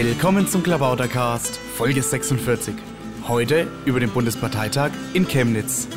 Willkommen zum Klabautercast, Folge 46. Heute über den Bundesparteitag in Chemnitz.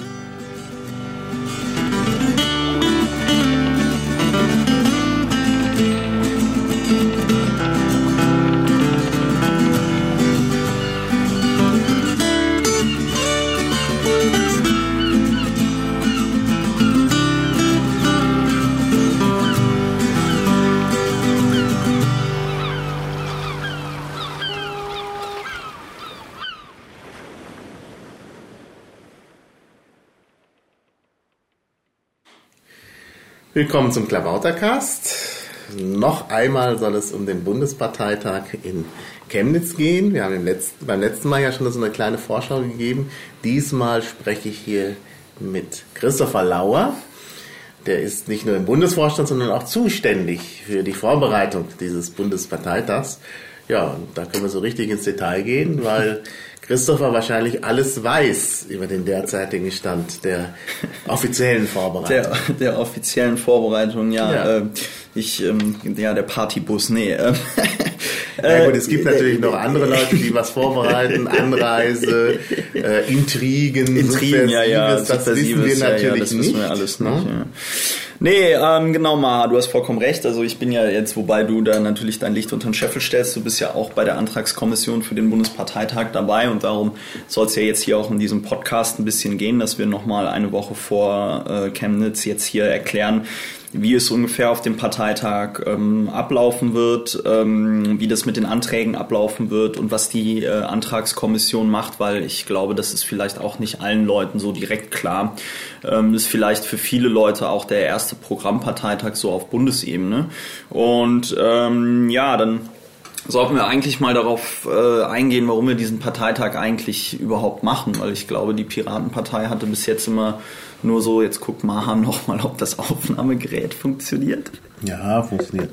Willkommen zum Klabautercast. Noch einmal soll es um den Bundesparteitag in Chemnitz gehen. Wir haben letzten, beim letzten Mal ja schon so eine kleine Vorschau gegeben. Diesmal spreche ich hier mit Christopher Lauer. Der ist nicht nur im Bundesvorstand, sondern auch zuständig für die Vorbereitung dieses Bundesparteitags. Ja, und da können wir so richtig ins Detail gehen, weil Christopher wahrscheinlich alles weiß über den derzeitigen Stand der offiziellen Vorbereitung. Der, der offiziellen Vorbereitung, ja. ja. Äh, ich, ähm, ja, der Partybus, nee. Äh, ja gut, es gibt natürlich noch andere Leute, die was vorbereiten, Anreise, äh, Intrigen, Intrigen, ja, ja, das wissen wir natürlich ja, ja, das nicht. Wissen wir alles nicht ne? ja. Nee, ähm, genau, Ma, du hast vollkommen recht. Also ich bin ja jetzt, wobei du da natürlich dein Licht unter den Scheffel stellst, du bist ja auch bei der Antragskommission für den Bundesparteitag dabei und darum soll es ja jetzt hier auch in diesem Podcast ein bisschen gehen, dass wir nochmal eine Woche vor äh, Chemnitz jetzt hier erklären, wie es ungefähr auf dem Parteitag ähm, ablaufen wird, ähm, wie das mit den Anträgen ablaufen wird und was die äh, Antragskommission macht, weil ich glaube, das ist vielleicht auch nicht allen Leuten so direkt klar. Ähm, ist vielleicht für viele Leute auch der erste Programmparteitag so auf Bundesebene. Und ähm, ja, dann sollten wir eigentlich mal darauf äh, eingehen, warum wir diesen Parteitag eigentlich überhaupt machen, weil ich glaube, die Piratenpartei hatte bis jetzt immer nur so, jetzt guckt Mahan nochmal, ob das Aufnahmegerät funktioniert. Ja, funktioniert.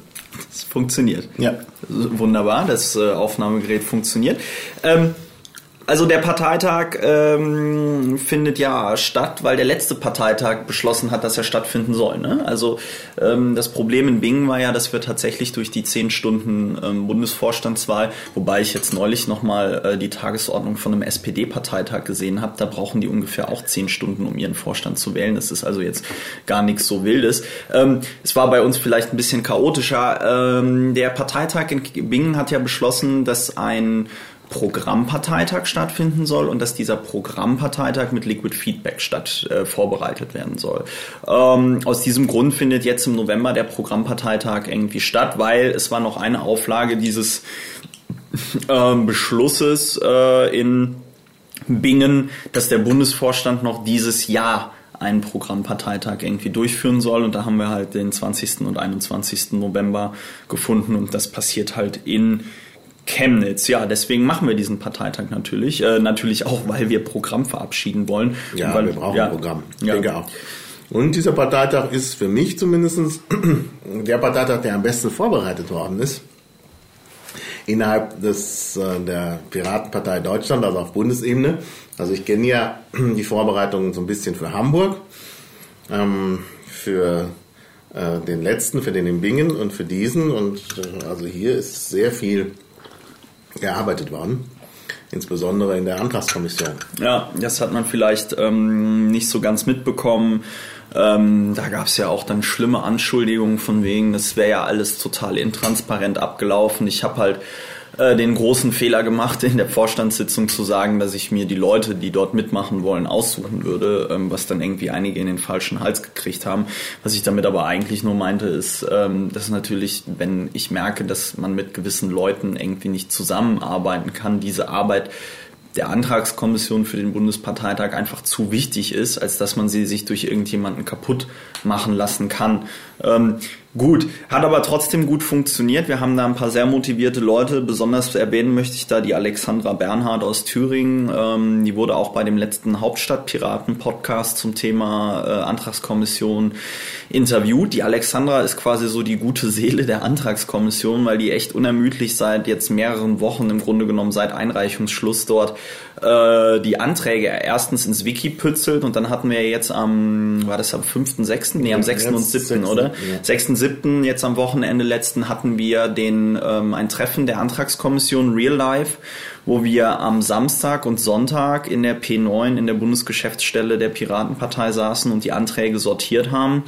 Es funktioniert. Ja. Wunderbar, das äh, Aufnahmegerät funktioniert. Ähm, also der Parteitag ähm, findet ja statt, weil der letzte Parteitag beschlossen hat, dass er stattfinden soll. Ne? Also ähm, das Problem in Bingen war ja, dass wir tatsächlich durch die zehn Stunden ähm, Bundesvorstandswahl, wobei ich jetzt neulich nochmal äh, die Tagesordnung von einem SPD-Parteitag gesehen habe, da brauchen die ungefähr auch zehn Stunden, um ihren Vorstand zu wählen. Das ist also jetzt gar nichts so Wildes. Ähm, es war bei uns vielleicht ein bisschen chaotischer. Ähm, der Parteitag in Bingen hat ja beschlossen, dass ein Programmparteitag stattfinden soll und dass dieser Programmparteitag mit Liquid Feedback statt äh, vorbereitet werden soll. Ähm, aus diesem Grund findet jetzt im November der Programmparteitag irgendwie statt, weil es war noch eine Auflage dieses äh, Beschlusses äh, in Bingen, dass der Bundesvorstand noch dieses Jahr einen Programmparteitag irgendwie durchführen soll. Und da haben wir halt den 20. und 21. November gefunden und das passiert halt in Chemnitz, ja, deswegen machen wir diesen Parteitag natürlich. Äh, natürlich auch, weil wir Programm verabschieden wollen. Ja, weil, wir brauchen ja, ein Programm. Ich ja. denke auch. Und dieser Parteitag ist für mich zumindest der Parteitag, der am besten vorbereitet worden ist. Innerhalb des, äh, der Piratenpartei Deutschland, also auf Bundesebene. Also ich kenne ja die Vorbereitungen so ein bisschen für Hamburg, ähm, für äh, den letzten, für den in Bingen und für diesen. Und äh, also hier ist sehr viel gearbeitet worden, insbesondere in der Antragskommission. Ja, das hat man vielleicht ähm, nicht so ganz mitbekommen. Ähm, da gab es ja auch dann schlimme Anschuldigungen von wegen, das wäre ja alles total intransparent abgelaufen. Ich habe halt äh, den großen Fehler gemacht, in der Vorstandssitzung zu sagen, dass ich mir die Leute, die dort mitmachen wollen, aussuchen würde, ähm, was dann irgendwie einige in den falschen Hals gekriegt haben. Was ich damit aber eigentlich nur meinte, ist, ähm, dass natürlich, wenn ich merke, dass man mit gewissen Leuten irgendwie nicht zusammenarbeiten kann, diese Arbeit der Antragskommission für den Bundesparteitag einfach zu wichtig ist, als dass man sie sich durch irgendjemanden kaputt machen lassen kann. Ähm, gut, hat aber trotzdem gut funktioniert. Wir haben da ein paar sehr motivierte Leute. Besonders erwähnen möchte ich da die Alexandra Bernhard aus Thüringen. Ähm, die wurde auch bei dem letzten Hauptstadtpiraten-Podcast zum Thema äh, Antragskommission interviewt. Die Alexandra ist quasi so die gute Seele der Antragskommission, weil die echt unermüdlich seit jetzt mehreren Wochen, im Grunde genommen seit Einreichungsschluss dort, äh, die Anträge erstens ins Wiki pützelt und dann hatten wir jetzt am, war das am 5., 6., nee, am 6. und 7., oder? Ja. 6., 6.7., jetzt am Wochenende letzten, hatten wir den, ähm, ein Treffen der Antragskommission Real Life, wo wir am Samstag und Sonntag in der P9 in der Bundesgeschäftsstelle der Piratenpartei saßen und die Anträge sortiert haben.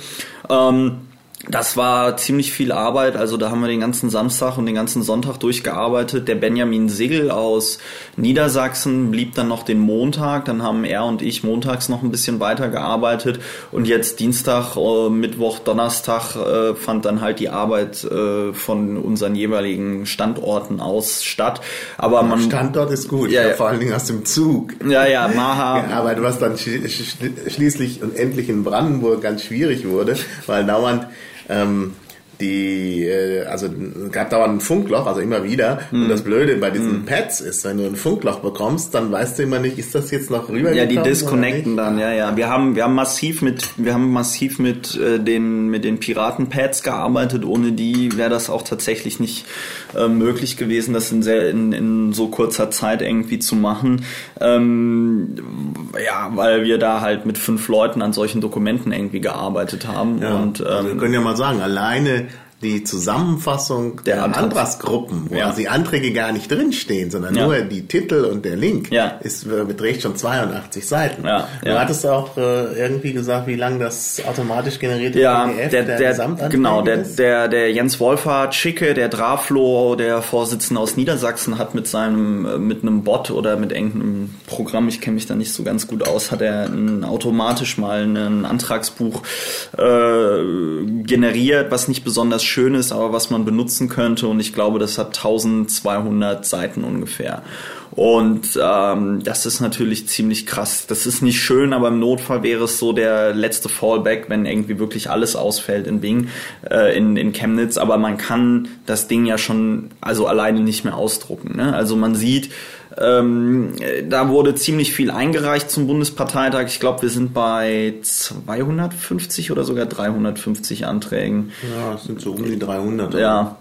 Ähm, das war ziemlich viel Arbeit, also da haben wir den ganzen Samstag und den ganzen Sonntag durchgearbeitet. Der Benjamin Sigel aus Niedersachsen blieb dann noch den Montag, dann haben er und ich montags noch ein bisschen weiter gearbeitet und jetzt Dienstag, äh, Mittwoch, Donnerstag äh, fand dann halt die Arbeit äh, von unseren jeweiligen Standorten aus statt. Aber man Standort ist gut, ja, ja. vor allen Dingen aus dem Zug. Ja, ja, Maha. aber was dann schließlich und endlich in Brandenburg ganz schwierig wurde, weil dauernd ähm, die, äh, also gab dauernd ein Funkloch, also immer wieder. Mhm. Und das Blöde bei diesen mhm. Pads ist, wenn du ein Funkloch bekommst, dann weißt du immer nicht, ist das jetzt noch rüber? Ja, die disconnecten dann, ja, ja. Wir haben, wir haben massiv mit, wir haben massiv mit äh, den, mit den Piraten-Pads gearbeitet. Ohne die wäre das auch tatsächlich nicht äh, möglich gewesen, das in, sehr, in, in so kurzer Zeit irgendwie zu machen. Ähm, ja, weil wir da halt mit fünf Leuten an solchen Dokumenten irgendwie gearbeitet haben. Ja, und, ähm, wir können ja mal sagen, alleine die Zusammenfassung der, der Antragsgruppen, wo ja. die Anträge gar nicht drinstehen, sondern ja. nur die Titel und der Link, ja. ist, äh, beträgt schon 82 Seiten. Ja. Du hattest auch äh, irgendwie gesagt, wie lang das automatisch generierte PDF der, der, der Genau, der, der, der Jens Wolfhard Schicke, der Draflo, der Vorsitzende aus Niedersachsen, hat mit seinem, äh, mit einem Bot oder mit irgendeinem Programm, ich kenne mich da nicht so ganz gut aus, hat er ein, automatisch mal ein Antragsbuch äh, generiert, was nicht besonders schön aber was man benutzen könnte. Und ich glaube, das hat 1200 Seiten ungefähr. Und ähm, das ist natürlich ziemlich krass. Das ist nicht schön, aber im Notfall wäre es so der letzte Fallback, wenn irgendwie wirklich alles ausfällt in Bing, äh, in, in Chemnitz. Aber man kann das Ding ja schon also alleine nicht mehr ausdrucken. Ne? Also man sieht, ähm, da wurde ziemlich viel eingereicht zum Bundesparteitag. Ich glaube, wir sind bei 250 oder sogar 350 Anträgen. Ja, es sind so um die 300. Ja,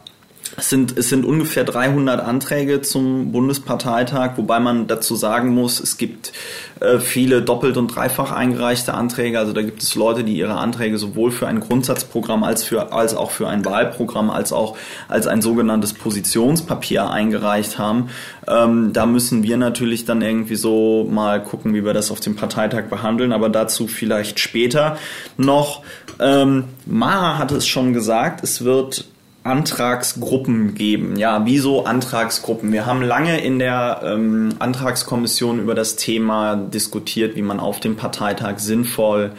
es sind, es sind ungefähr 300 Anträge zum Bundesparteitag, wobei man dazu sagen muss, es gibt äh, viele doppelt und dreifach eingereichte Anträge. Also da gibt es Leute, die ihre Anträge sowohl für ein Grundsatzprogramm als, für, als auch für ein Wahlprogramm als auch als ein sogenanntes Positionspapier eingereicht haben. Ähm, da müssen wir natürlich dann irgendwie so mal gucken, wie wir das auf dem Parteitag behandeln, aber dazu vielleicht später noch. Ähm, Maha hat es schon gesagt, es wird Antragsgruppen geben. Ja, wieso Antragsgruppen? Wir haben lange in der ähm, Antragskommission über das Thema diskutiert, wie man auf dem Parteitag sinnvoll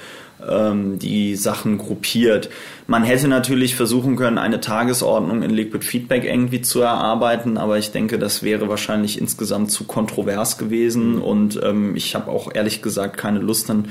ähm, die Sachen gruppiert. Man hätte natürlich versuchen können, eine Tagesordnung in Liquid Feedback irgendwie zu erarbeiten, aber ich denke, das wäre wahrscheinlich insgesamt zu kontrovers gewesen und ähm, ich habe auch ehrlich gesagt keine Lust dann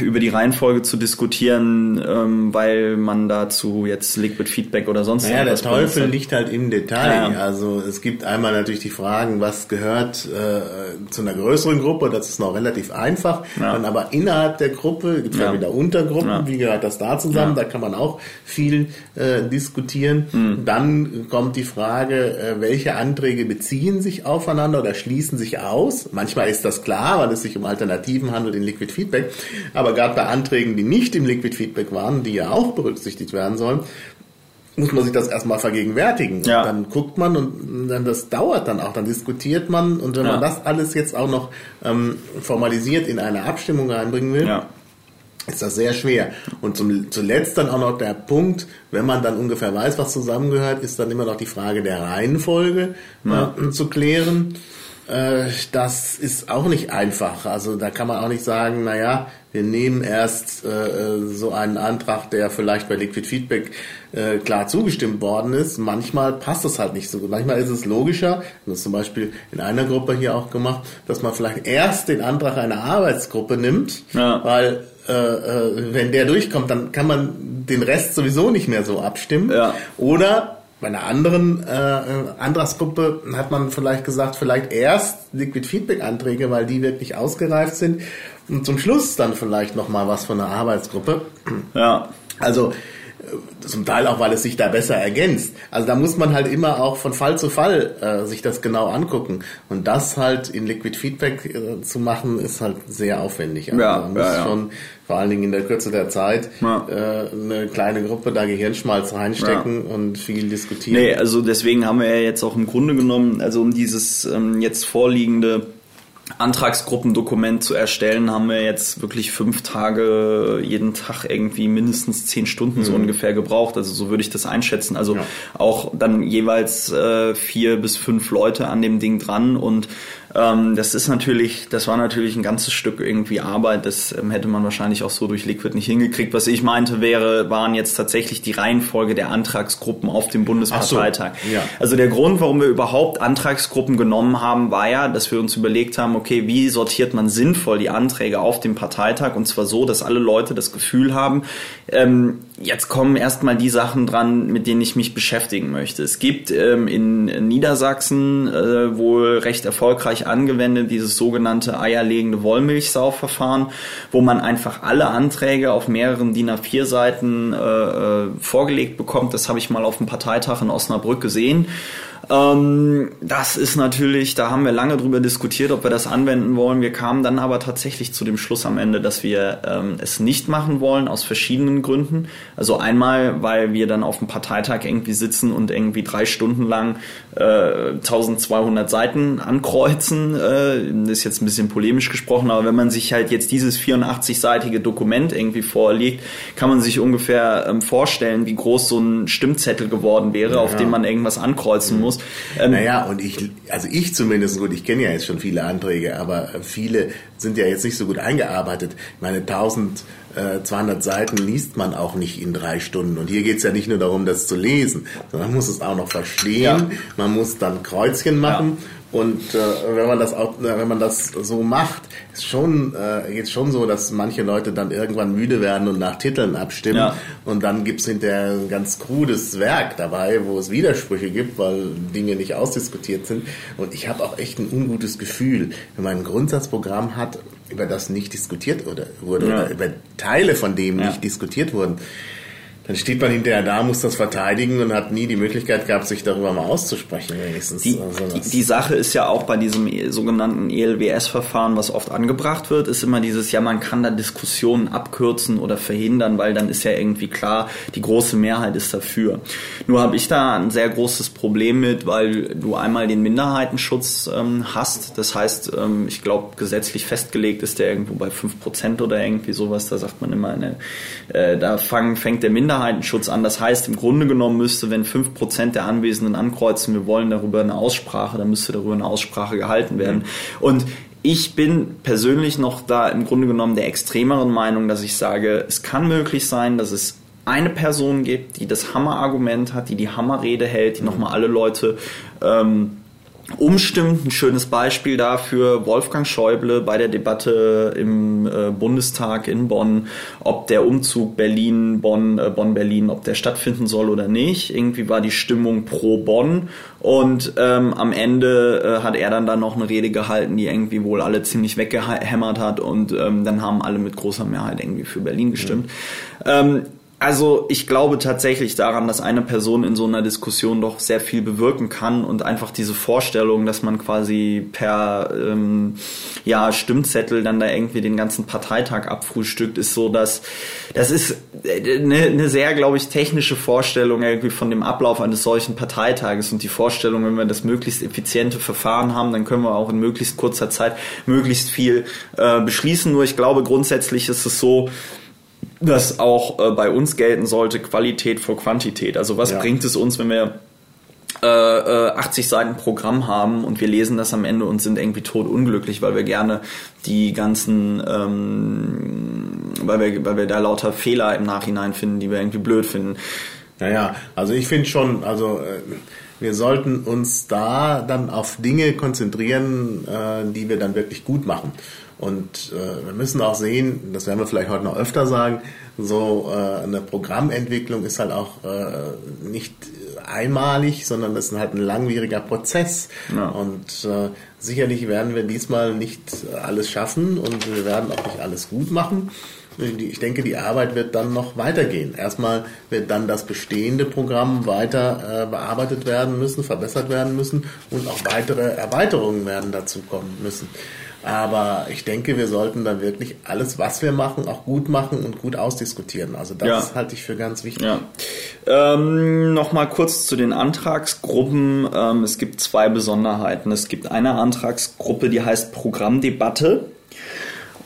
über die Reihenfolge zu diskutieren, ähm, weil man dazu jetzt Liquid Feedback oder sonst naja, der Teufel liegt halt im Detail. Ja. Also es gibt einmal natürlich die Fragen, was gehört äh, zu einer größeren Gruppe, das ist noch relativ einfach. Ja. Dann aber innerhalb der Gruppe gibt es ja. ja wieder Untergruppen, wie gehört das da zusammen? Da kann man auch viel äh, diskutieren. Mhm. Dann kommt die Frage, äh, welche Anträge beziehen sich aufeinander oder schließen sich aus? Manchmal ist das klar, weil es sich um Alternativen handelt in Liquid Feedback. Aber gerade bei Anträgen, die nicht im Liquid Feedback waren, die ja auch berücksichtigt werden sollen, muss man sich das erstmal vergegenwärtigen. Ja. dann guckt man und dann das dauert dann auch, dann diskutiert man und wenn ja. man das alles jetzt auch noch ähm, formalisiert in eine Abstimmung reinbringen will, ja. ist das sehr schwer. Und zum, zuletzt dann auch noch der Punkt, wenn man dann ungefähr weiß, was zusammengehört, ist dann immer noch die Frage der Reihenfolge äh, zu klären. Äh, das ist auch nicht einfach. Also da kann man auch nicht sagen, naja, wir nehmen erst äh, so einen Antrag, der vielleicht bei Liquid Feedback äh, klar zugestimmt worden ist. Manchmal passt das halt nicht so gut. Manchmal ist es logischer, das zum Beispiel in einer Gruppe hier auch gemacht, dass man vielleicht erst den Antrag einer Arbeitsgruppe nimmt, ja. weil äh, äh, wenn der durchkommt, dann kann man den Rest sowieso nicht mehr so abstimmen. Ja. Oder bei einer anderen äh, Antragsgruppe hat man vielleicht gesagt, vielleicht erst Liquid Feedback Anträge, weil die wirklich ausgereift sind und zum Schluss dann vielleicht noch mal was von einer Arbeitsgruppe. Ja. Also zum Teil auch, weil es sich da besser ergänzt. Also da muss man halt immer auch von Fall zu Fall äh, sich das genau angucken. Und das halt in Liquid Feedback äh, zu machen, ist halt sehr aufwendig. Also Ja, man muss ja, ja. schon vor allen Dingen in der Kürze der Zeit Ja. äh, eine kleine Gruppe da Gehirnschmalz reinstecken und viel diskutieren. Nee, also deswegen haben wir ja jetzt auch im Grunde genommen, also um dieses ähm, jetzt vorliegende Antragsgruppendokument zu erstellen, haben wir jetzt wirklich fünf Tage, jeden Tag irgendwie mindestens zehn Stunden so ungefähr gebraucht. Also so würde ich das einschätzen. Also Ja. auch dann jeweils äh, vier bis fünf Leute an dem Ding dran und ähm, das ist natürlich, das war natürlich ein ganzes Stück irgendwie Arbeit. Das ähm, hätte man wahrscheinlich auch so durch Liquid nicht hingekriegt. Was ich meinte wäre, waren jetzt tatsächlich die Reihenfolge der Antragsgruppen auf dem Bundesparteitag. So, ja. Also der Grund, warum wir überhaupt Antragsgruppen genommen haben, war ja, dass wir uns überlegt haben, okay, wie sortiert man sinnvoll die Anträge auf dem Parteitag und zwar so, dass alle Leute das Gefühl haben, ähm, jetzt kommen erstmal die Sachen dran, mit denen ich mich beschäftigen möchte. Es gibt ähm, in Niedersachsen äh, wohl recht erfolgreich angewendet dieses sogenannte eierlegende Wollmilchsau-Verfahren, wo man einfach alle Anträge auf mehreren DIN A4 Seiten äh, äh, vorgelegt bekommt. Das habe ich mal auf dem Parteitag in Osnabrück gesehen. Ähm, das ist natürlich, da haben wir lange drüber diskutiert, ob wir das anwenden wollen. Wir kamen dann aber tatsächlich zu dem Schluss am Ende, dass wir ähm, es nicht machen wollen, aus verschiedenen Gründen. Also einmal, weil wir dann auf dem Parteitag irgendwie sitzen und irgendwie drei Stunden lang äh, 1200 Seiten ankreuzen. Äh, das ist jetzt ein bisschen polemisch gesprochen, aber wenn man sich halt jetzt dieses 84-seitige Dokument irgendwie vorlegt, kann man sich ungefähr ähm, vorstellen, wie groß so ein Stimmzettel geworden wäre, auf Ja. dem man irgendwas ankreuzen muss. Ähm, Naja, und ich, also ich zumindest, gut, ich kenne ja jetzt schon viele Anträge, aber viele sind ja jetzt nicht so gut eingearbeitet. Ich meine, 1200 Seiten liest man auch nicht in drei Stunden. Und hier geht's ja nicht nur darum, das zu lesen, sondern man muss es auch noch verstehen. Ja. Man muss dann Kreuzchen machen. Und äh, wenn man das auch, äh, wenn man das so macht, ist schon äh, jetzt schon so, dass manche Leute dann irgendwann müde werden und nach Titeln abstimmen. Ja. Und dann gibt's hinterher ein ganz krudes Werk dabei, wo es Widersprüche gibt, weil Dinge nicht ausdiskutiert sind. Und ich habe auch echt ein ungutes Gefühl, wenn man ein Grundsatzprogramm hat, über das nicht diskutiert oder, wurde Ja. oder über Teile von dem Ja. nicht diskutiert wurden. Dann steht man hinterher da, muss das verteidigen und hat nie die Möglichkeit gehabt, sich darüber mal auszusprechen, wenigstens. Die, Also die, die Sache ist ja auch bei diesem sogenannten ELWS-Verfahren, was oft angebracht wird, ist immer dieses, ja, man kann da Diskussionen abkürzen oder verhindern, weil dann ist ja irgendwie klar, die große Mehrheit ist dafür. Nur habe ich da ein sehr großes Problem mit, weil du einmal den Minderheitenschutz ähm, hast. Das heißt, ähm, ich glaube, gesetzlich festgelegt ist der irgendwo bei 5% oder irgendwie sowas. Da sagt man immer, ne, äh, da fang, fängt der Minderheitenschutz an. Das heißt, im Grunde genommen müsste, wenn 5% der Anwesenden ankreuzen, wir wollen darüber eine Aussprache, dann müsste darüber eine Aussprache gehalten werden. Und ich bin persönlich noch da im Grunde genommen der extremeren Meinung, dass ich sage, es kann möglich sein, dass es eine Person gibt, die das Hammerargument hat, die die Hammerrede hält, die nochmal alle Leute ähm, umstimmt. Ein schönes Beispiel dafür Wolfgang Schäuble bei der Debatte im äh, Bundestag in Bonn, ob der Umzug Berlin, Bonn, äh, Bonn-Berlin, ob der stattfinden soll oder nicht. Irgendwie war die Stimmung pro Bonn und ähm, am Ende äh, hat er dann da noch eine Rede gehalten, die irgendwie wohl alle ziemlich weggehämmert hat und ähm, dann haben alle mit großer Mehrheit irgendwie für Berlin gestimmt. Ähm, also ich glaube tatsächlich daran, dass eine Person in so einer Diskussion doch sehr viel bewirken kann und einfach diese Vorstellung, dass man quasi per ähm, ja, Stimmzettel dann da irgendwie den ganzen Parteitag abfrühstückt, ist so, dass das ist eine, eine sehr, glaube ich, technische Vorstellung irgendwie von dem Ablauf eines solchen Parteitages und die Vorstellung, wenn wir das möglichst effiziente Verfahren haben, dann können wir auch in möglichst kurzer Zeit möglichst viel äh, beschließen. Nur ich glaube, grundsätzlich ist es so, dass auch äh, bei uns gelten sollte Qualität vor Quantität. Also was Ja. bringt es uns, wenn wir äh, äh, 80 Seiten Programm haben und wir lesen das am Ende und sind irgendwie tot unglücklich, weil wir gerne die ganzen, ähm, weil wir, weil wir da lauter Fehler im Nachhinein finden, die wir irgendwie blöd finden. Naja, also ich finde schon, also äh, wir sollten uns da dann auf Dinge konzentrieren, äh, die wir dann wirklich gut machen. Und äh, wir müssen auch sehen, das werden wir vielleicht heute noch öfter sagen, so äh, eine Programmentwicklung ist halt auch äh, nicht einmalig, sondern das ist halt ein langwieriger Prozess. Ja. Und äh, sicherlich werden wir diesmal nicht alles schaffen und wir werden auch nicht alles gut machen. ich denke, die Arbeit wird dann noch weitergehen. Erstmal wird dann das bestehende Programm weiter äh, bearbeitet werden müssen, verbessert werden müssen und auch weitere Erweiterungen werden dazu kommen müssen. Aber ich denke, wir sollten dann wirklich alles, was wir machen, auch gut machen und gut ausdiskutieren. Also das ja. halte ich für ganz wichtig. Ja. Ähm, Nochmal kurz zu den Antragsgruppen. Ähm, es gibt zwei Besonderheiten. Es gibt eine Antragsgruppe, die heißt Programmdebatte.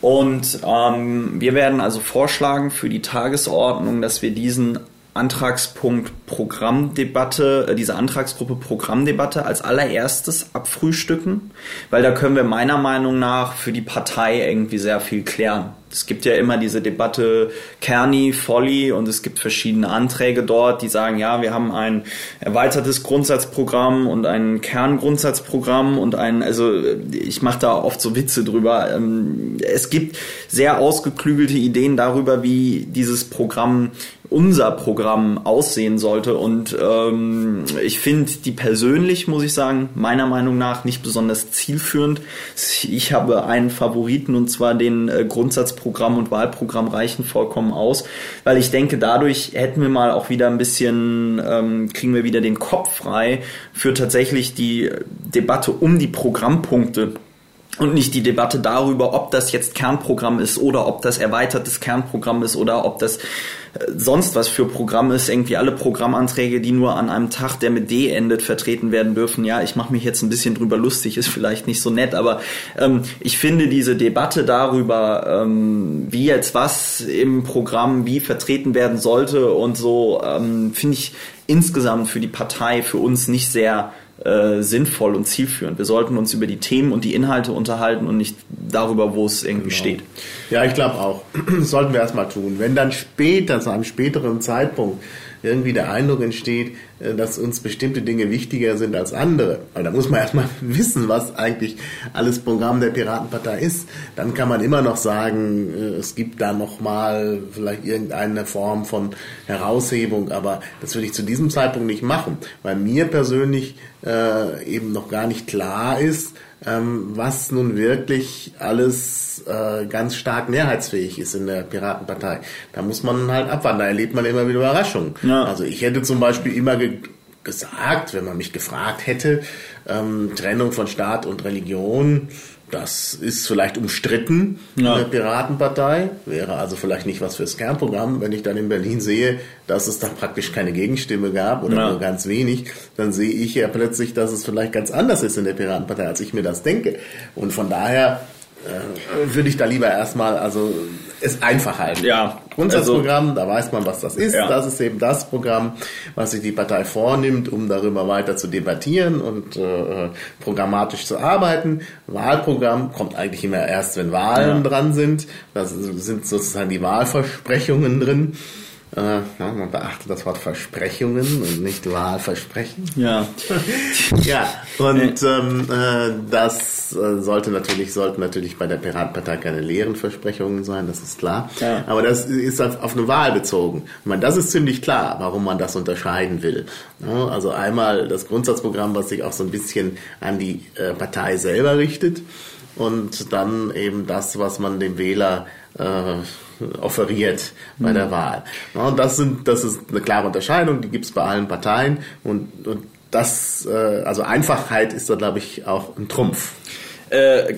Und ähm, wir werden also vorschlagen für die Tagesordnung, dass wir diesen Antragspunkt Programmdebatte, äh, diese Antragsgruppe Programmdebatte als allererstes abfrühstücken, weil da können wir meiner Meinung nach für die Partei irgendwie sehr viel klären. Es gibt ja immer diese Debatte Kerni, Folly und es gibt verschiedene Anträge dort, die sagen, ja, wir haben ein erweitertes Grundsatzprogramm und ein Kerngrundsatzprogramm und ein, also ich mache da oft so Witze drüber. Ähm, es gibt sehr ausgeklügelte Ideen darüber, wie dieses Programm unser Programm aussehen sollte. Und ähm, ich finde die persönlich, muss ich sagen, meiner Meinung nach nicht besonders zielführend. Ich habe einen Favoriten und zwar den äh, Grundsatzprogramm und Wahlprogramm reichen vollkommen aus, weil ich denke, dadurch hätten wir mal auch wieder ein bisschen, ähm, kriegen wir wieder den Kopf frei für tatsächlich die Debatte um die Programmpunkte und nicht die Debatte darüber, ob das jetzt Kernprogramm ist oder ob das erweitertes Kernprogramm ist oder ob das sonst was für Programm ist, irgendwie alle Programmanträge, die nur an einem Tag, der mit D endet, vertreten werden dürfen. Ja, ich mache mich jetzt ein bisschen drüber lustig, ist vielleicht nicht so nett, aber ähm, ich finde diese Debatte darüber, ähm, wie jetzt was im Programm wie vertreten werden sollte und so, ähm, finde ich insgesamt für die Partei, für uns nicht sehr äh, sinnvoll und zielführend. Wir sollten uns über die Themen und die Inhalte unterhalten und nicht darüber, wo es irgendwie genau. steht. Ja, ich glaube auch. Das sollten wir erstmal tun. Wenn dann später, zu einem späteren Zeitpunkt, irgendwie der Eindruck entsteht, äh, dass uns bestimmte Dinge wichtiger sind als andere. Weil da muss man erstmal wissen, was eigentlich alles Programm der Piratenpartei ist. Dann kann man immer noch sagen, äh, es gibt da nochmal vielleicht irgendeine Form von Heraushebung, aber das würde ich zu diesem Zeitpunkt nicht machen, weil mir persönlich äh, eben noch gar nicht klar ist, ähm, was nun wirklich alles äh, ganz stark mehrheitsfähig ist in der Piratenpartei. Da muss man halt abwarten, da erlebt man immer wieder Überraschungen. Ja. Also ich hätte zum Beispiel immer ge gesagt, wenn man mich gefragt hätte, ähm, Trennung von Staat und Religion, das ist vielleicht umstritten ja. in der Piratenpartei, wäre also vielleicht nicht was fürs Kernprogramm. Wenn ich dann in Berlin sehe, dass es da praktisch keine Gegenstimme gab oder ja. nur ganz wenig, dann sehe ich ja plötzlich, dass es vielleicht ganz anders ist in der Piratenpartei, als ich mir das denke. Und von daher äh, würde ich da lieber erstmal also es einfach halten. Ja, Grundsatzprogramm, also, da weiß man, was das ist. Ja. Das ist eben das Programm, was sich die Partei vornimmt, um darüber weiter zu debattieren und äh, programmatisch zu arbeiten. Wahlprogramm kommt eigentlich immer erst, wenn Wahlen ja. dran sind. Da sind sozusagen die Wahlversprechungen drin. Äh, man beachtet das Wort Versprechungen und nicht Wahlversprechen. Ja. ja, und ähm, äh, das äh, sollte natürlich, sollten natürlich bei der Piratenpartei keine leeren Versprechungen sein, das ist klar. Ja. Aber das ist auf, auf eine Wahl bezogen. Ich meine, das ist ziemlich klar, warum man das unterscheiden will. Ja, also einmal das Grundsatzprogramm, was sich auch so ein bisschen an die äh, Partei selber richtet und dann eben das, was man dem Wähler äh, offeriert bei mhm. der Wahl. Ja, und das sind, das ist eine klare Unterscheidung, die gibt es bei allen Parteien und, und das, äh, also Einfachheit ist da, glaube ich, auch ein Trumpf. Äh,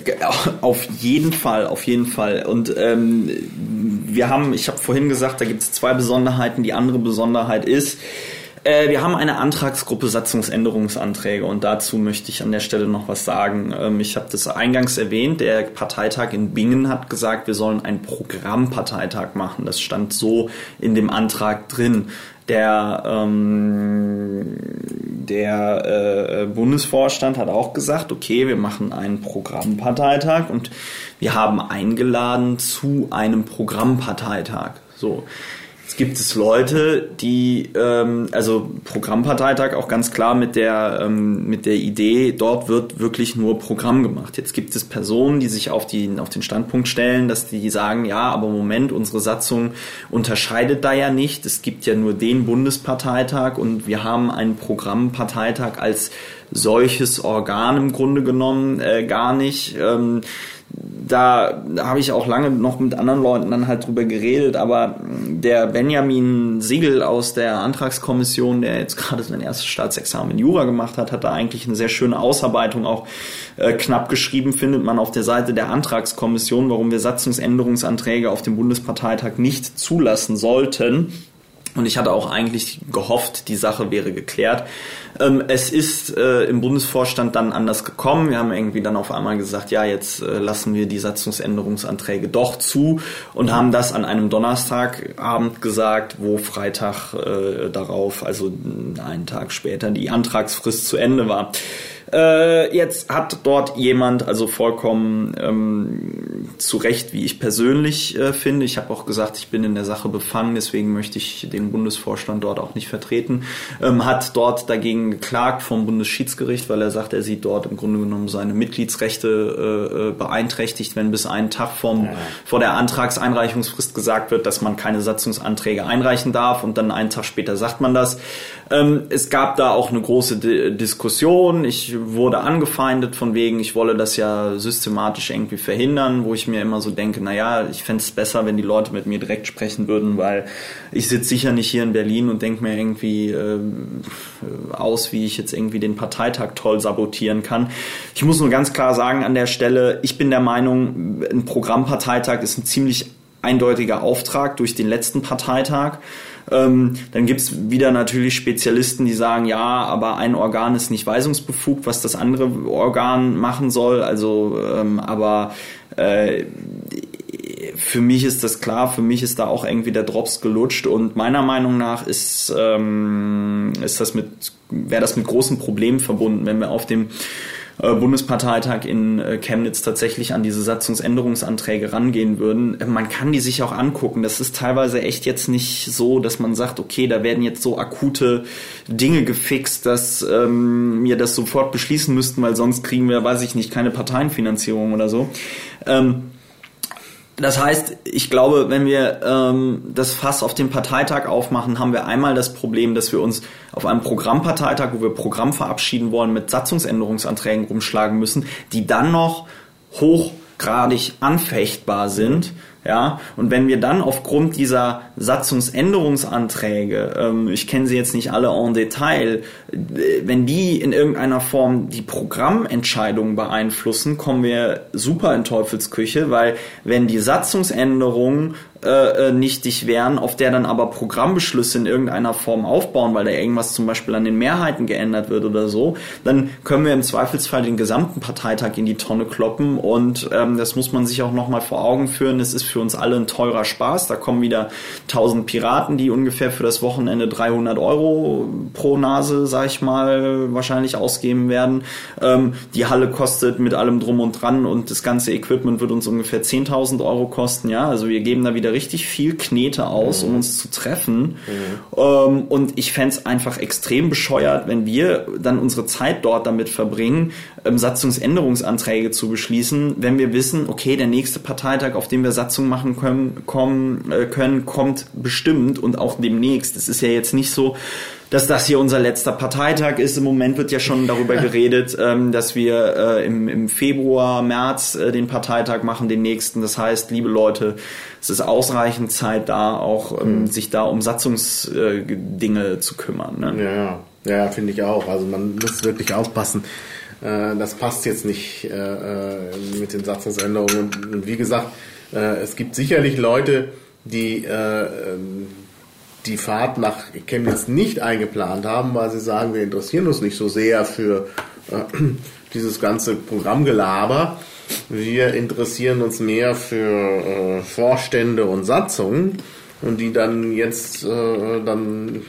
auf jeden Fall, auf jeden Fall. Und ähm, wir haben, ich habe vorhin gesagt, da gibt es zwei Besonderheiten. Die andere Besonderheit ist, äh, wir haben eine Antragsgruppe Satzungsänderungsanträge und dazu möchte ich an der Stelle noch was sagen. Ähm, ich habe das eingangs erwähnt, der Parteitag in Bingen hat gesagt, wir sollen einen Programmparteitag machen. Das stand so in dem Antrag drin. Der, ähm, der äh, Bundesvorstand hat auch gesagt, okay, wir machen einen Programmparteitag und wir haben eingeladen zu einem Programmparteitag. So gibt es Leute, die, ähm, also Programmparteitag auch ganz klar mit der, ähm, mit der Idee, dort wird wirklich nur Programm gemacht. Jetzt gibt es Personen, die sich auf, die, auf den Standpunkt stellen, dass die sagen, ja, aber Moment, unsere Satzung unterscheidet da ja nicht. Es gibt ja nur den Bundesparteitag und wir haben einen Programmparteitag als solches Organ im Grunde genommen äh, gar nicht. Ähm, da habe ich auch lange noch mit anderen Leuten dann halt drüber geredet, aber der Benjamin Siegel aus der Antragskommission, der jetzt gerade sein erstes Staatsexamen in Jura gemacht hat, hat da eigentlich eine sehr schöne Ausarbeitung auch äh, knapp geschrieben, findet man auf der Seite der Antragskommission, warum wir Satzungsänderungsanträge auf dem Bundesparteitag nicht zulassen sollten. Und ich hatte auch eigentlich gehofft, die Sache wäre geklärt. Ähm, es ist äh, im Bundesvorstand dann anders gekommen. Wir haben irgendwie dann auf einmal gesagt, ja, jetzt äh, lassen wir die Satzungsänderungsanträge doch zu und haben das an einem Donnerstagabend gesagt, wo Freitag äh, darauf, also einen Tag später, die Antragsfrist zu Ende war. Äh, jetzt hat dort jemand, also vollkommen ähm, zu Recht, wie ich persönlich äh, finde, ich habe auch gesagt, ich bin in der Sache befangen, deswegen möchte ich den Bundesvorstand dort auch nicht vertreten, ähm, hat dort dagegen geklagt vom Bundesschiedsgericht, weil er sagt, er sieht dort im Grunde genommen seine Mitgliedsrechte äh, äh beeinträchtigt, wenn bis einen Tag vom, ja. vor der Antragseinreichungsfrist gesagt wird, dass man keine Satzungsanträge einreichen darf und dann einen Tag später sagt man das. Ähm, es gab da auch eine große D Diskussion. Ich wurde angefeindet von wegen, ich wolle das ja systematisch irgendwie verhindern, wo ich mir immer so denke, naja, ich fände es besser, wenn die Leute mit mir direkt sprechen würden, weil ich sitze sicher nicht hier in Berlin und denke mir irgendwie äh, aus, wie ich jetzt irgendwie den Parteitag toll sabotieren kann. Ich muss nur ganz klar sagen an der Stelle, ich bin der Meinung, ein Programmparteitag ist ein ziemlich eindeutiger Auftrag durch den letzten Parteitag. Ähm, dann gibt's wieder natürlich Spezialisten, die sagen, ja, aber ein Organ ist nicht weisungsbefugt, was das andere Organ machen soll. Also, ähm, aber äh, für mich ist das klar, für mich ist da auch irgendwie der Drops gelutscht und meiner Meinung nach ist, ähm, ist das mit, wäre das mit großen Problemen verbunden, wenn wir auf dem Bundesparteitag in äh, Chemnitz tatsächlich an diese Satzungsänderungsanträge rangehen würden. Äh, man kann die sich auch angucken. Das ist teilweise echt jetzt nicht so, dass man sagt, okay, da werden jetzt so akute Dinge gefixt, dass ähm, wir das sofort beschließen müssten, weil sonst kriegen wir, weiß ich nicht, keine Parteienfinanzierung oder so. Ähm, das heißt, ich glaube, wenn wir ähm, das Fass auf dem Parteitag aufmachen, haben wir einmal das Problem, dass wir uns auf einem Programmparteitag, wo wir Programm verabschieden wollen, mit Satzungsänderungsanträgen rumschlagen müssen, die dann noch hochgradig anfechtbar sind. Ja, und wenn wir dann aufgrund dieser Satzungsänderungsanträge, ähm, ich kenne sie jetzt nicht alle en Detail, äh, wenn die in irgendeiner Form die Programmentscheidungen beeinflussen, kommen wir super in Teufelsküche, weil wenn die Satzungsänderungen äh, äh, nichtig wären, auf der dann aber Programmbeschlüsse in irgendeiner Form aufbauen, weil da irgendwas zum Beispiel an den Mehrheiten geändert wird oder so, dann können wir im Zweifelsfall den gesamten Parteitag in die Tonne kloppen und ähm, das muss man sich auch nochmal vor Augen führen. Es ist für uns alle ein teurer Spaß. Da kommen wieder 1000 Piraten, die ungefähr für das Wochenende 300 Euro pro Nase, sag ich mal, wahrscheinlich ausgeben werden. Ähm, die Halle kostet mit allem drum und dran und das ganze Equipment wird uns ungefähr 10.000 Euro kosten. Ja, also wir geben da wieder richtig viel Knete aus, mhm. um uns zu treffen. Mhm. Ähm, und ich fände es einfach extrem bescheuert, wenn wir dann unsere Zeit dort damit verbringen, ähm, Satzungsänderungsanträge zu beschließen, wenn wir wissen, okay, der nächste Parteitag, auf dem wir Satzungen machen können, kommen, äh, können kommt bestimmt und auch demnächst. Es ist ja jetzt nicht so, dass das hier unser letzter Parteitag ist. Im Moment wird ja schon darüber geredet, ähm, dass wir äh, im, im Februar, März äh, den Parteitag machen, den nächsten. Das heißt, liebe Leute, es ist ausreichend Zeit da, auch ähm, mhm. sich da um Satzungsdinge äh, zu kümmern. Ne? Ja, ja, finde ich auch. Also man muss wirklich aufpassen. Äh, das passt jetzt nicht äh, äh, mit den Satzungsänderungen. Und, wie gesagt, es gibt sicherlich Leute, die ähm, die Fahrt nach Chemnitz nicht eingeplant haben, weil sie sagen, wir interessieren uns nicht so sehr für äh, dieses ganze Programmgelaber. Wir interessieren uns mehr für äh, Vorstände und Satzungen und die dann jetzt äh, dann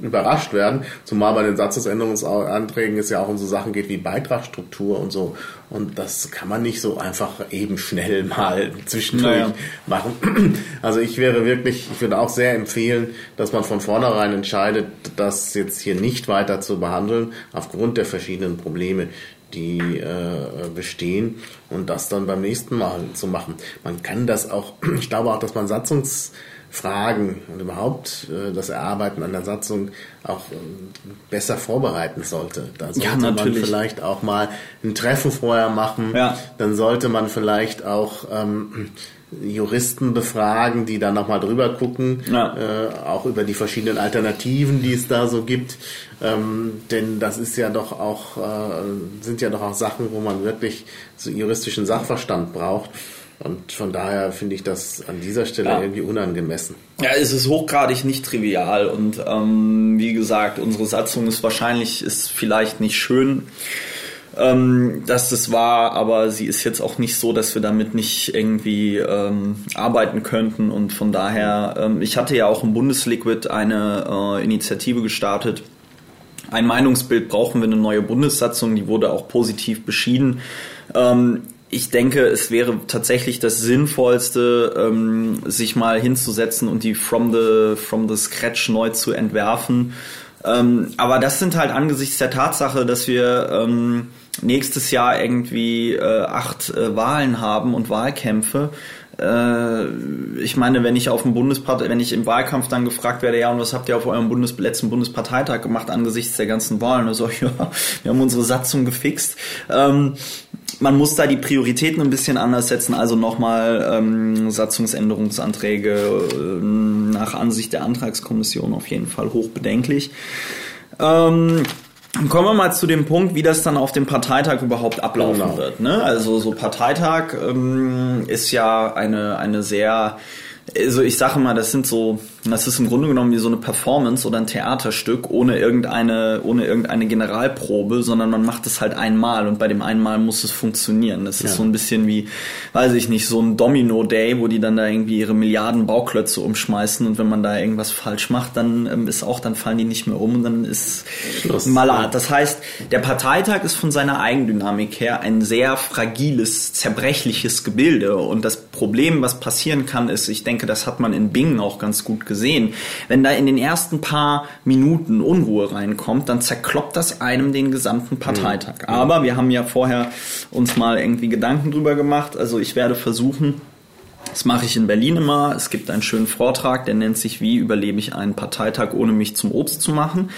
überrascht werden, zumal bei den Satzungsänderungsanträgen es ja auch um so Sachen geht wie Beitragsstruktur und so. Und das kann man nicht so einfach eben schnell mal zwischendurch naja. machen. Also ich wäre wirklich, ich würde auch sehr empfehlen, dass man von vornherein entscheidet, das jetzt hier nicht weiter zu behandeln, aufgrund der verschiedenen Probleme, die äh, bestehen und das dann beim nächsten Mal zu machen. Man kann das auch, ich glaube auch, dass man Satzungs Fragen und überhaupt äh, das Erarbeiten einer Satzung auch äh, besser vorbereiten sollte. Da sollte Ja, man vielleicht auch mal ein Treffen vorher machen. Ja. Dann sollte man vielleicht auch ähm, Juristen befragen, die da nochmal drüber gucken, Ja. äh, auch über die verschiedenen Alternativen, die es da so gibt. Ähm, denn das ist ja doch auch, äh, sind ja doch auch Sachen, wo man wirklich so juristischen Sachverstand braucht. Und von daher finde ich das an dieser Stelle Ja. irgendwie unangemessen. Ja, es ist hochgradig nicht trivial und ähm, wie gesagt, unsere Satzung ist wahrscheinlich, ist vielleicht nicht schön, ähm, dass das war, aber sie ist jetzt auch nicht so, dass wir damit nicht irgendwie ähm, arbeiten könnten und von daher, ähm, ich hatte ja auch im Bundesliquid eine äh, Initiative gestartet, ein Meinungsbild brauchen wir eine neue Bundessatzung, die wurde auch positiv beschieden. Ähm, ich denke, es wäre tatsächlich das Sinnvollste, ähm, sich mal hinzusetzen und die from the, from the scratch neu zu entwerfen. Ähm, aber das sind halt angesichts der Tatsache, dass wir ähm, nächstes Jahr irgendwie äh, acht äh, Wahlen haben und Wahlkämpfe, äh, ich meine, wenn ich auf dem Bundespart wenn ich im Wahlkampf dann gefragt werde, ja, und was habt ihr auf eurem Bundes letzten Bundesparteitag gemacht angesichts der ganzen Wahlen? Also, ja, wir haben unsere Satzung gefixt. Ähm, man muss da die Prioritäten ein bisschen anders setzen, also nochmal ähm, Satzungsänderungsanträge äh, nach Ansicht der Antragskommission auf jeden Fall hochbedenklich. Ähm, Kommen wir mal zu dem Punkt, wie das dann auf dem Parteitag überhaupt ablaufen Genau. wird. Ne? Also so Parteitag ähm, ist ja eine, eine sehr, also ich sage mal, das sind so, das ist im Grunde genommen wie so eine Performance oder ein Theaterstück ohne irgendeine, ohne irgendeine Generalprobe, sondern man macht es halt einmal und bei dem einmal muss es funktionieren. Das ist Ja. so ein bisschen wie, weiß ich nicht, so ein Domino-Day, wo die dann da irgendwie ihre Milliarden Bauklötze umschmeißen und wenn man da irgendwas falsch macht, dann ähm, ist auch, dann fallen die nicht mehr um und dann ist Schluss. Malat. Das heißt, der Parteitag ist von seiner Eigendynamik her ein sehr fragiles, zerbrechliches Gebilde. Und das Problem, was passieren kann, ist, ich denke, das hat man in Bingen auch ganz gut gesehen, wenn da in den ersten paar Minuten Unruhe reinkommt, dann zerkloppt das einem den gesamten Parteitag. Aber wir haben ja vorher uns mal irgendwie Gedanken drüber gemacht. Also ich werde versuchen, das mache ich in Berlin immer. Es gibt einen schönen Vortrag, der nennt sich Wie überlebe ich einen Parteitag, ohne mich zum Obst zu machen.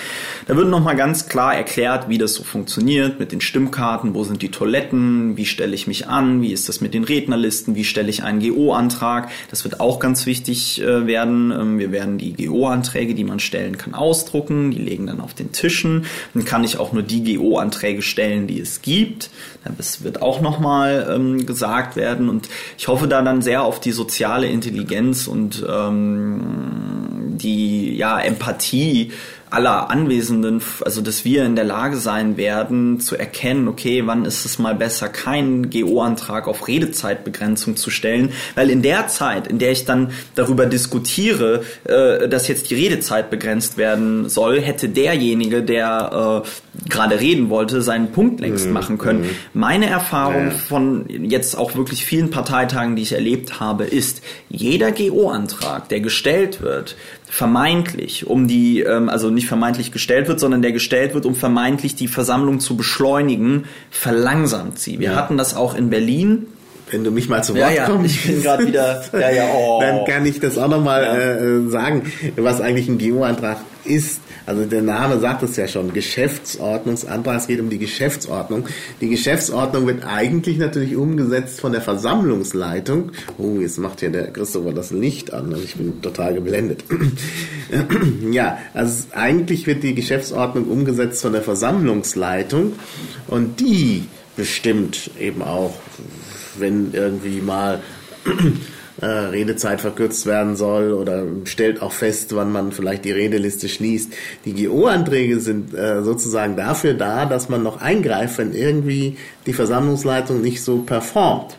Da wird nochmal ganz klar erklärt, wie das so funktioniert mit den Stimmkarten, wo sind die Toiletten, wie stelle ich mich an, wie ist das mit den Rednerlisten, wie stelle ich einen GO-Antrag. Das wird auch ganz wichtig äh, werden. Ähm, wir werden die GO-Anträge, die man stellen kann, ausdrucken. Die legen dann auf den Tischen. Dann kann ich auch nur die GO-Anträge stellen, die es gibt. Das wird auch nochmal ähm, gesagt werden. Und ich hoffe da dann sehr auf die soziale Intelligenz und ähm, die ja, Empathie aller Anwesenden, also dass wir in der Lage sein werden zu erkennen, okay, wann ist es mal besser, keinen GO-Antrag auf Redezeitbegrenzung zu stellen, weil in der Zeit, in der ich dann darüber diskutiere, äh, dass jetzt die Redezeit begrenzt werden soll, hätte derjenige, der äh, gerade reden wollte, seinen Punkt längst machen können. Meine Erfahrung Ja. von jetzt auch wirklich vielen Parteitagen, die ich erlebt habe, ist, jeder GO-Antrag, der gestellt wird, vermeintlich, um die, ähm, also nicht vermeintlich gestellt wird, sondern der gestellt wird, um vermeintlich die Versammlung zu beschleunigen, verlangsamt sie. Wir Ja. hatten das auch in Berlin. Wenn du mich mal zu Ja, Wort ja, kommst, ich bin gerade wieder, ja, ja, oh. dann kann ich das auch nochmal Ja. äh, sagen, was eigentlich ein GO-Antrag ist. Also der Name sagt es ja schon, Geschäftsordnungsantrag, es geht um die Geschäftsordnung. Die Geschäftsordnung wird eigentlich natürlich umgesetzt von der Versammlungsleitung. Oh, jetzt macht hier der Christopher das Licht an, also ich bin total geblendet. ja, also eigentlich wird die Geschäftsordnung umgesetzt von der Versammlungsleitung und die bestimmt eben auch, wenn irgendwie mal äh, Redezeit verkürzt werden soll oder stellt auch fest, wann man vielleicht die Redeliste schließt. Die GO-Anträge sind äh, sozusagen dafür da, dass man noch eingreift, wenn irgendwie die Versammlungsleitung nicht so performt.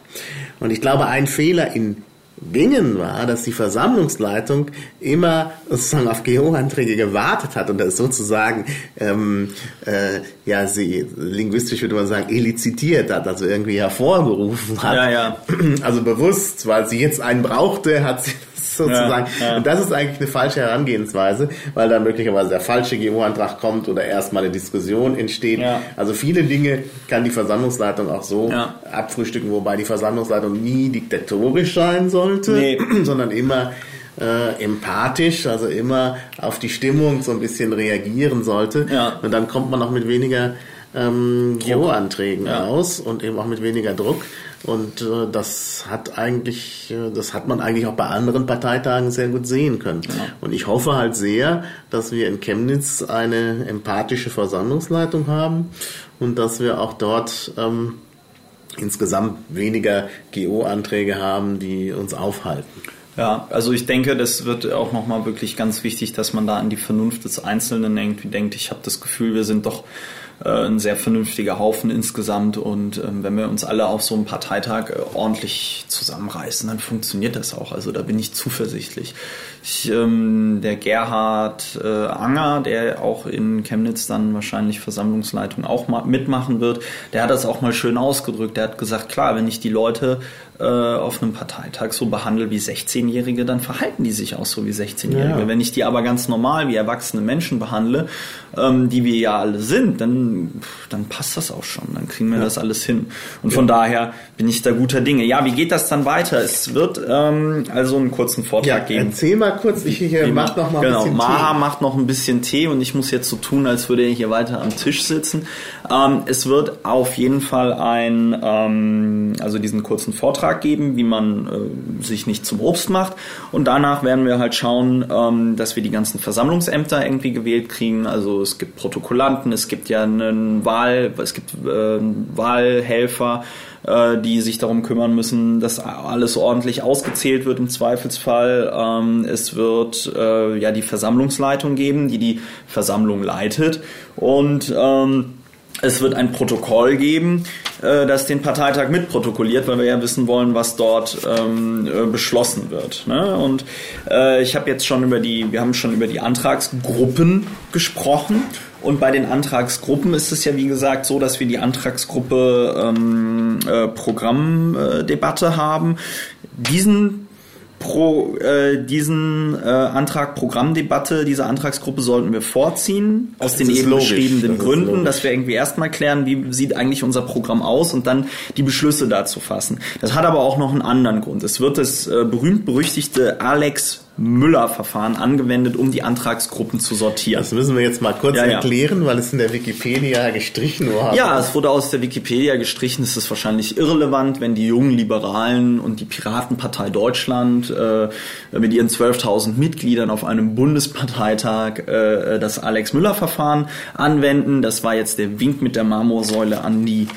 Und ich glaube, ein Fehler in Bingen war, dass die Versammlungsleitung immer sozusagen auf GO-Anträge gewartet hat und das sozusagen ähm, äh, ja sie linguistisch würde man sagen elizitiert hat, also irgendwie hervorgerufen hat. Ja, ja. Also bewusst, weil sie jetzt einen brauchte, hat sie sozusagen. Ja, ja. Und das ist eigentlich eine falsche Herangehensweise, weil dann möglicherweise der falsche GO-Antrag kommt oder erstmal eine Diskussion entsteht. Ja. Also viele Dinge kann die Versammlungsleitung auch so abfrühstücken, wobei die Versammlungsleitung nie diktatorisch sein sollte, Nee. sondern immer äh, empathisch, also immer auf die Stimmung so ein bisschen reagieren sollte. Und dann kommt man auch mit weniger ähm, GO-Anträgen aus und eben auch mit weniger Druck. Und äh, das hat eigentlich, äh, das hat man eigentlich auch bei anderen Parteitagen sehr gut sehen können. Und ich hoffe halt sehr, dass wir in Chemnitz eine empathische Versammlungsleitung haben und dass wir auch dort ähm, insgesamt weniger GO-Anträge haben, die uns aufhalten. Ja, also ich denke, das wird auch nochmal wirklich ganz wichtig, dass man da an die Vernunft des Einzelnen irgendwie denkt. Ich habe das Gefühl, wir sind doch ein sehr vernünftiger Haufen insgesamt und ähm, wenn wir uns alle auf so einem Parteitag äh, ordentlich zusammenreißen, dann funktioniert das auch. Also da bin ich zuversichtlich. Ich, ähm, der Gerhard äh, Anger, der auch in Chemnitz dann wahrscheinlich Versammlungsleitung auch mal mitmachen wird, der hat das auch mal schön ausgedrückt. Der hat gesagt, klar, wenn ich die Leute äh, auf einem Parteitag so behandle wie 16-Jährige, dann verhalten die sich auch so wie 16-Jährige. Ja. Wenn ich die aber ganz normal wie erwachsene Menschen behandle, ähm, die wir ja alle sind, dann, dann passt das auch schon. Dann kriegen wir das alles hin. Und von daher bin ich da guter Dinge. Ja, wie geht das dann weiter? Es wird ähm, also einen kurzen Vortrag geben. erzähl mal kurz, ich hier Wie mach noch mal ein genau, bisschen Maha Tee. macht noch ein bisschen Tee und ich muss jetzt so tun, als würde er hier weiter am Tisch sitzen. Ähm, es wird auf jeden Fall ein, ähm, also diesen kurzen Vortrag geben, wie man äh, sich nicht zum Obst macht. Und danach werden wir halt schauen, ähm, dass wir die ganzen Versammlungsämter irgendwie gewählt kriegen. Also es gibt Protokollanten, es gibt ja einen Wahl, es gibt äh, Wahlhelfer äh, die sich darum kümmern müssen, dass alles ordentlich ausgezählt wird im Zweifelsfall. Ähm, es wird äh, ja die Versammlungsleitung geben, die die Versammlung leitet und ähm, es wird ein Protokoll geben, äh, das den Parteitag mitprotokolliert, weil wir ja wissen wollen, was dort ähm, äh, beschlossen wird. Ne? Und äh, ich habe jetzt schon über die, wir haben schon über die Antragsgruppen gesprochen. Und bei den Antragsgruppen ist es ja wie gesagt so, dass wir die Antragsgruppe ähm, äh, Programmdebatte haben. Diesen Pro, äh, diesen äh, Antrag Programmdebatte, diese Antragsgruppe sollten wir vorziehen, aus Das den eben logisch, beschriebenen das Gründen, dass wir irgendwie erstmal klären, wie sieht eigentlich unser Programm aus und dann die Beschlüsse dazu fassen. Das hat aber auch noch einen anderen Grund. Es wird das äh, berühmt-berüchtigte Alex Müller-Verfahren angewendet, um die Antragsgruppen zu sortieren. Das müssen wir jetzt mal kurz Ja, ja. erklären, weil es in der Wikipedia gestrichen war. Ja, es wurde aus der Wikipedia gestrichen. Es ist wahrscheinlich irrelevant, wenn die jungen Liberalen und die Piratenpartei Deutschland äh, mit ihren 12.000 Mitgliedern auf einem Bundesparteitag äh, das Alex-Müller-Verfahren anwenden. Das war jetzt der Wink mit der Marmorsäule an die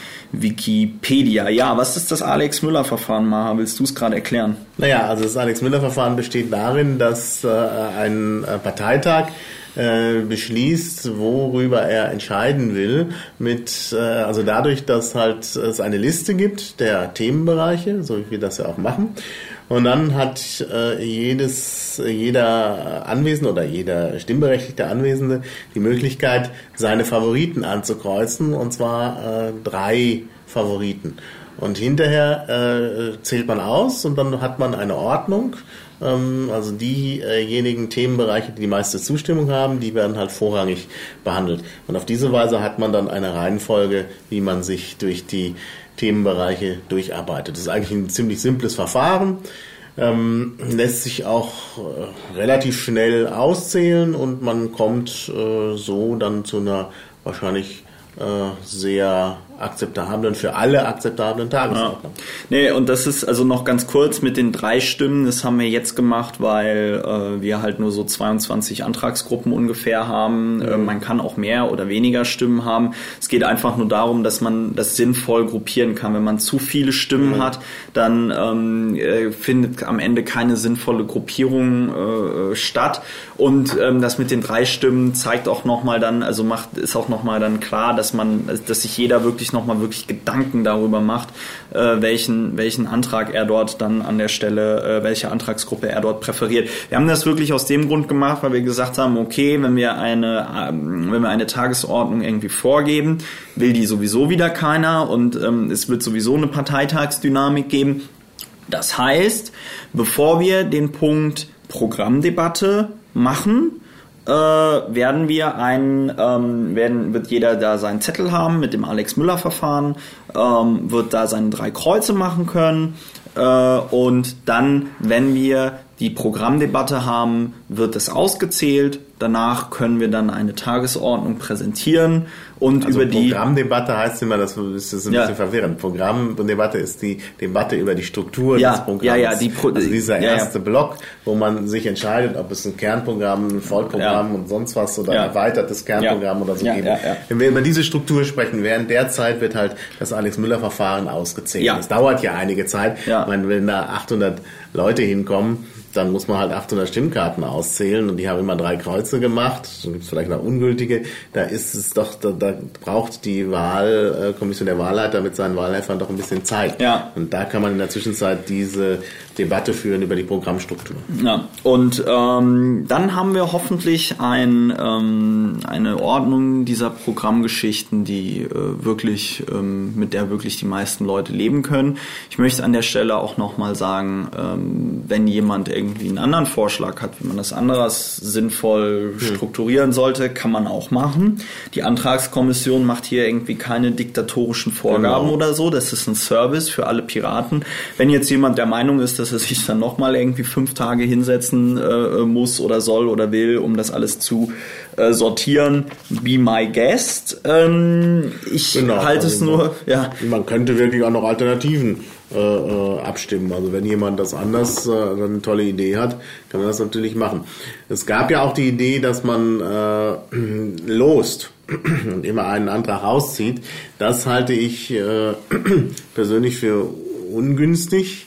Wikipedia. Ja, was ist das Alex-Müller-Verfahren, Maha? Willst du es gerade erklären? Naja, also das Alex-Müller-Verfahren besteht darin, dass äh, ein äh, Parteitag äh, beschließt, worüber er entscheiden will, mit äh, also dadurch, dass halt es eine Liste gibt der Themenbereiche, so wie wir das ja auch machen. Und dann hat äh, jedes, jeder Anwesende oder jeder stimmberechtigte Anwesende die Möglichkeit, seine Favoriten anzukreuzen, und zwar äh, drei Favoriten. Und hinterher äh, zählt man aus und dann hat man eine Ordnung. Ähm, also diejenigen Themenbereiche, die die meiste Zustimmung haben, die werden halt vorrangig behandelt. Und auf diese Weise hat man dann eine Reihenfolge, wie man sich durch die Themenbereiche durcharbeitet. Das ist eigentlich ein ziemlich simples Verfahren. Ähm, lässt sich auch äh, relativ schnell auszählen und man kommt äh, so dann zu einer wahrscheinlich äh, sehr akzeptablen, für alle akzeptablen Tagesordnung. Nee, und das ist also noch ganz kurz mit den drei Stimmen. Das haben wir jetzt gemacht, weil äh, wir halt nur so 22 Antragsgruppen ungefähr haben. Äh, man kann auch mehr oder weniger Stimmen haben. Es geht einfach nur darum, dass man das sinnvoll gruppieren kann. Wenn man zu viele Stimmen hat, dann ähm, äh, findet am Ende keine sinnvolle Gruppierung äh, statt. Und ähm, das mit den drei Stimmen zeigt auch nochmal dann, also macht, ist auch nochmal dann klar, dass man, dass sich jeder wirklich nochmal wirklich Gedanken darüber macht, äh, welchen, welchen Antrag er dort dann an der Stelle, äh, welche Antragsgruppe er dort präferiert. Wir haben das wirklich aus dem Grund gemacht, weil wir gesagt haben, okay, wenn wir eine, ähm, wenn wir eine Tagesordnung irgendwie vorgeben, will die sowieso wieder keiner und ähm, es wird sowieso eine Parteitagsdynamik geben. Das heißt, bevor wir den Punkt Programmdebatte machen, äh, werden wir ein, ähm, werden, wird jeder da seinen Zettel haben mit dem Alex Müller Verfahren, ähm, wird da seine drei Kreuze machen können äh, und dann, wenn wir die Programmdebatte haben, wird es ausgezählt. Danach können wir dann eine Tagesordnung präsentieren und Also über die Programmdebatte heißt immer, das ist ein Ja. bisschen verwirrend. Programmdebatte ist die Debatte über die Struktur Ja, des Programms. ja, ja, die Pro- also dieser erste Block, wo man sich entscheidet, ob es ein Kernprogramm, ein Vollprogramm und sonst was oder ein erweitertes Kernprogramm oder so geben. Wenn wir über diese Struktur sprechen, während der Zeit wird halt das Alex-Müller-Verfahren ausgezählt. Das dauert ja einige Zeit. Ja. Ich meine, wenn da 800 Leute hinkommen, dann muss man halt 800 Stimmkarten auszählen und die haben immer drei Kreuze gemacht. Dann gibt es vielleicht noch ungültige. Da ist es doch, da, da braucht die Wahlkommission der Wahlleiter mit seinen Wahlhelfern doch ein bisschen Zeit. Ja. Und da kann man in der Zwischenzeit diese Debatte führen über die Programmstruktur. Ja, und ähm, dann haben wir hoffentlich ein, ähm, eine Ordnung dieser Programmgeschichten, die äh, wirklich, ähm, mit der wirklich die meisten Leute leben können. Ich möchte an der Stelle auch nochmal sagen, ähm, wenn jemand irgendwie einen anderen Vorschlag hat, wie man das anderes sinnvoll strukturieren sollte, kann man auch machen. Die Antragskommission macht hier irgendwie keine diktatorischen Vorgaben Genau. oder so. Das ist ein Service für alle Piraten. Wenn jetzt jemand der Meinung ist, dass er sich dann nochmal irgendwie fünf Tage hinsetzen äh, muss oder soll oder will, um das alles zu äh, sortieren, be my guest. Ähm, ich Genau, halte es also nur, ja, Man könnte wirklich auch noch Alternativen äh, äh, abstimmen. Also wenn jemand das anders, äh, eine tolle Idee hat, kann man das natürlich machen. Es gab ja auch die Idee, dass man äh, lost und immer einen Antrag rauszieht. Das halte ich äh, persönlich für ungünstig,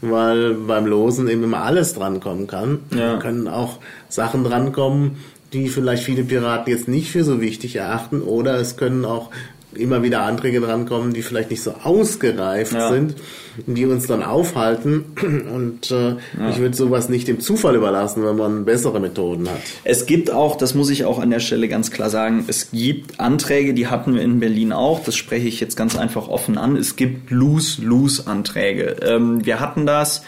weil beim Losen eben immer alles drankommen kann. Ja. Da können auch Sachen drankommen, die vielleicht viele Piraten jetzt nicht für so wichtig erachten oder es können auch immer wieder Anträge drankommen, die vielleicht nicht so ausgereift Ja. sind, die uns dann aufhalten und äh, ich würde sowas nicht dem Zufall überlassen, wenn man bessere Methoden hat. Es gibt auch, das muss ich auch an der Stelle ganz klar sagen, es gibt Anträge, die hatten wir in Berlin auch, das spreche ich jetzt ganz einfach offen an. Es gibt Lose-Lose-Anträge. Ähm, wir hatten das.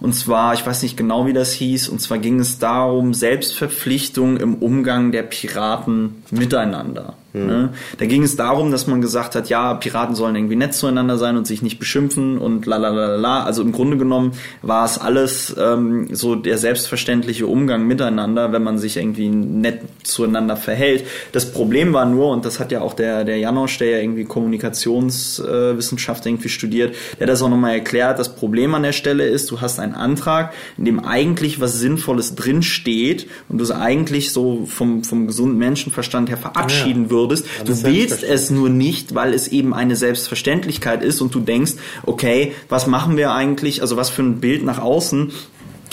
Und zwar, ich weiß nicht genau, wie das hieß, und zwar ging es darum, Selbstverpflichtung im Umgang der Piraten miteinander. Ne? Da ging es darum, dass man gesagt hat, ja, Piraten sollen irgendwie nett zueinander sein und sich nicht beschimpfen und la la la la. Also im Grunde genommen war es alles ähm, so der selbstverständliche Umgang miteinander, wenn man sich irgendwie nett zueinander verhält. Das Problem war nur, und das hat ja auch der, der Janosch, der ja irgendwie Kommunikationswissenschaft irgendwie studiert, der hat das auch nochmal erklärt, das Problem an der Stelle ist, du hast einen Antrag, in dem eigentlich was Sinnvolles drinsteht und du es eigentlich so vom, vom gesunden Menschenverstand her verabschieden würdest. Du ist willst es nur nicht, weil es eben eine Selbstverständlichkeit ist und du denkst, okay, was machen wir eigentlich, also was für ein Bild nach außen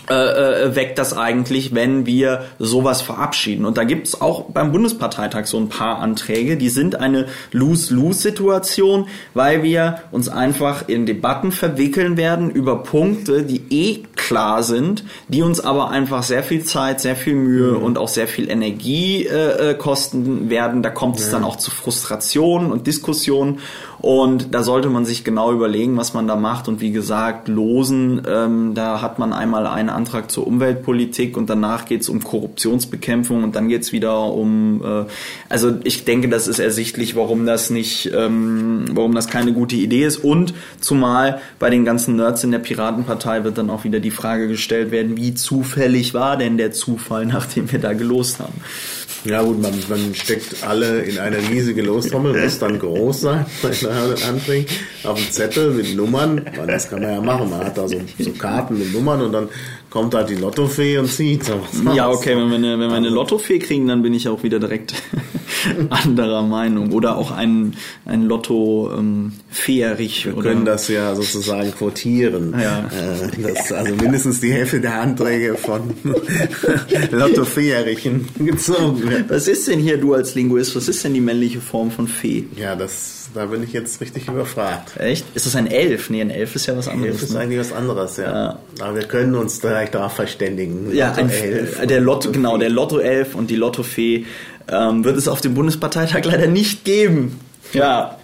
äh, äh, weckt das eigentlich, wenn wir sowas verabschieden. Und da gibt es auch beim Bundesparteitag so ein paar Anträge, die sind eine Lose-Lose-Situation, weil wir uns einfach in Debatten verwickeln werden über Punkte, die eh klar sind, die uns aber einfach sehr viel Zeit, sehr viel Mühe und auch sehr viel Energie äh, äh, kosten werden. Da kommt es dann auch zu Frustrationen und Diskussionen. Und da sollte man sich genau überlegen, was man da macht. Und wie gesagt, losen, ähm, da hat man einmal einen Antrag zur Umweltpolitik und danach geht es um Korruptionsbekämpfung und dann geht es wieder um, äh, also ich denke, das ist ersichtlich, warum das nicht, ähm, warum das keine gute Idee ist. Und zumal bei den ganzen Nerds in der Piratenpartei wird dann auch wieder die Frage gestellt werden, wie zufällig war denn der Zufall, nachdem wir da gelost haben. Ja gut, man, man steckt alle in eine riesige Lostrommel, muss dann groß sein, Anträgen, auf dem Zettel mit Nummern, das kann man ja machen, man hat da so, so Karten mit Nummern und dann kommt halt die Lottofee und zieht. So, was Ja, okay, wenn wir eine, wenn wir eine Lottofee kriegen, dann bin ich auch wieder direkt anderer Meinung. Oder auch ein, ein Lotto ähm, Feerich. Wir oder können das ja sozusagen quotieren. Ja. Äh, Das, also mindestens die Hälfte der Anträge von Lotto Feerichen gezogen wird. Was ist denn hier, du als Linguist, was ist denn die männliche Form von Fee? Ja, das, da bin ich jetzt richtig überfragt. Echt? Ist das ein Elf? Nee, ein Elf ist ja was Elf anderes. ist Ne? eigentlich was anderes, ja. Aber wir können uns direkt darauf verständigen. Ja, Lotto ein, Elf äh, der Lotto, genau, der Lotto Elf und die Lottofee ähm, wird es auf dem Bundesparteitag leider nicht geben. Ja,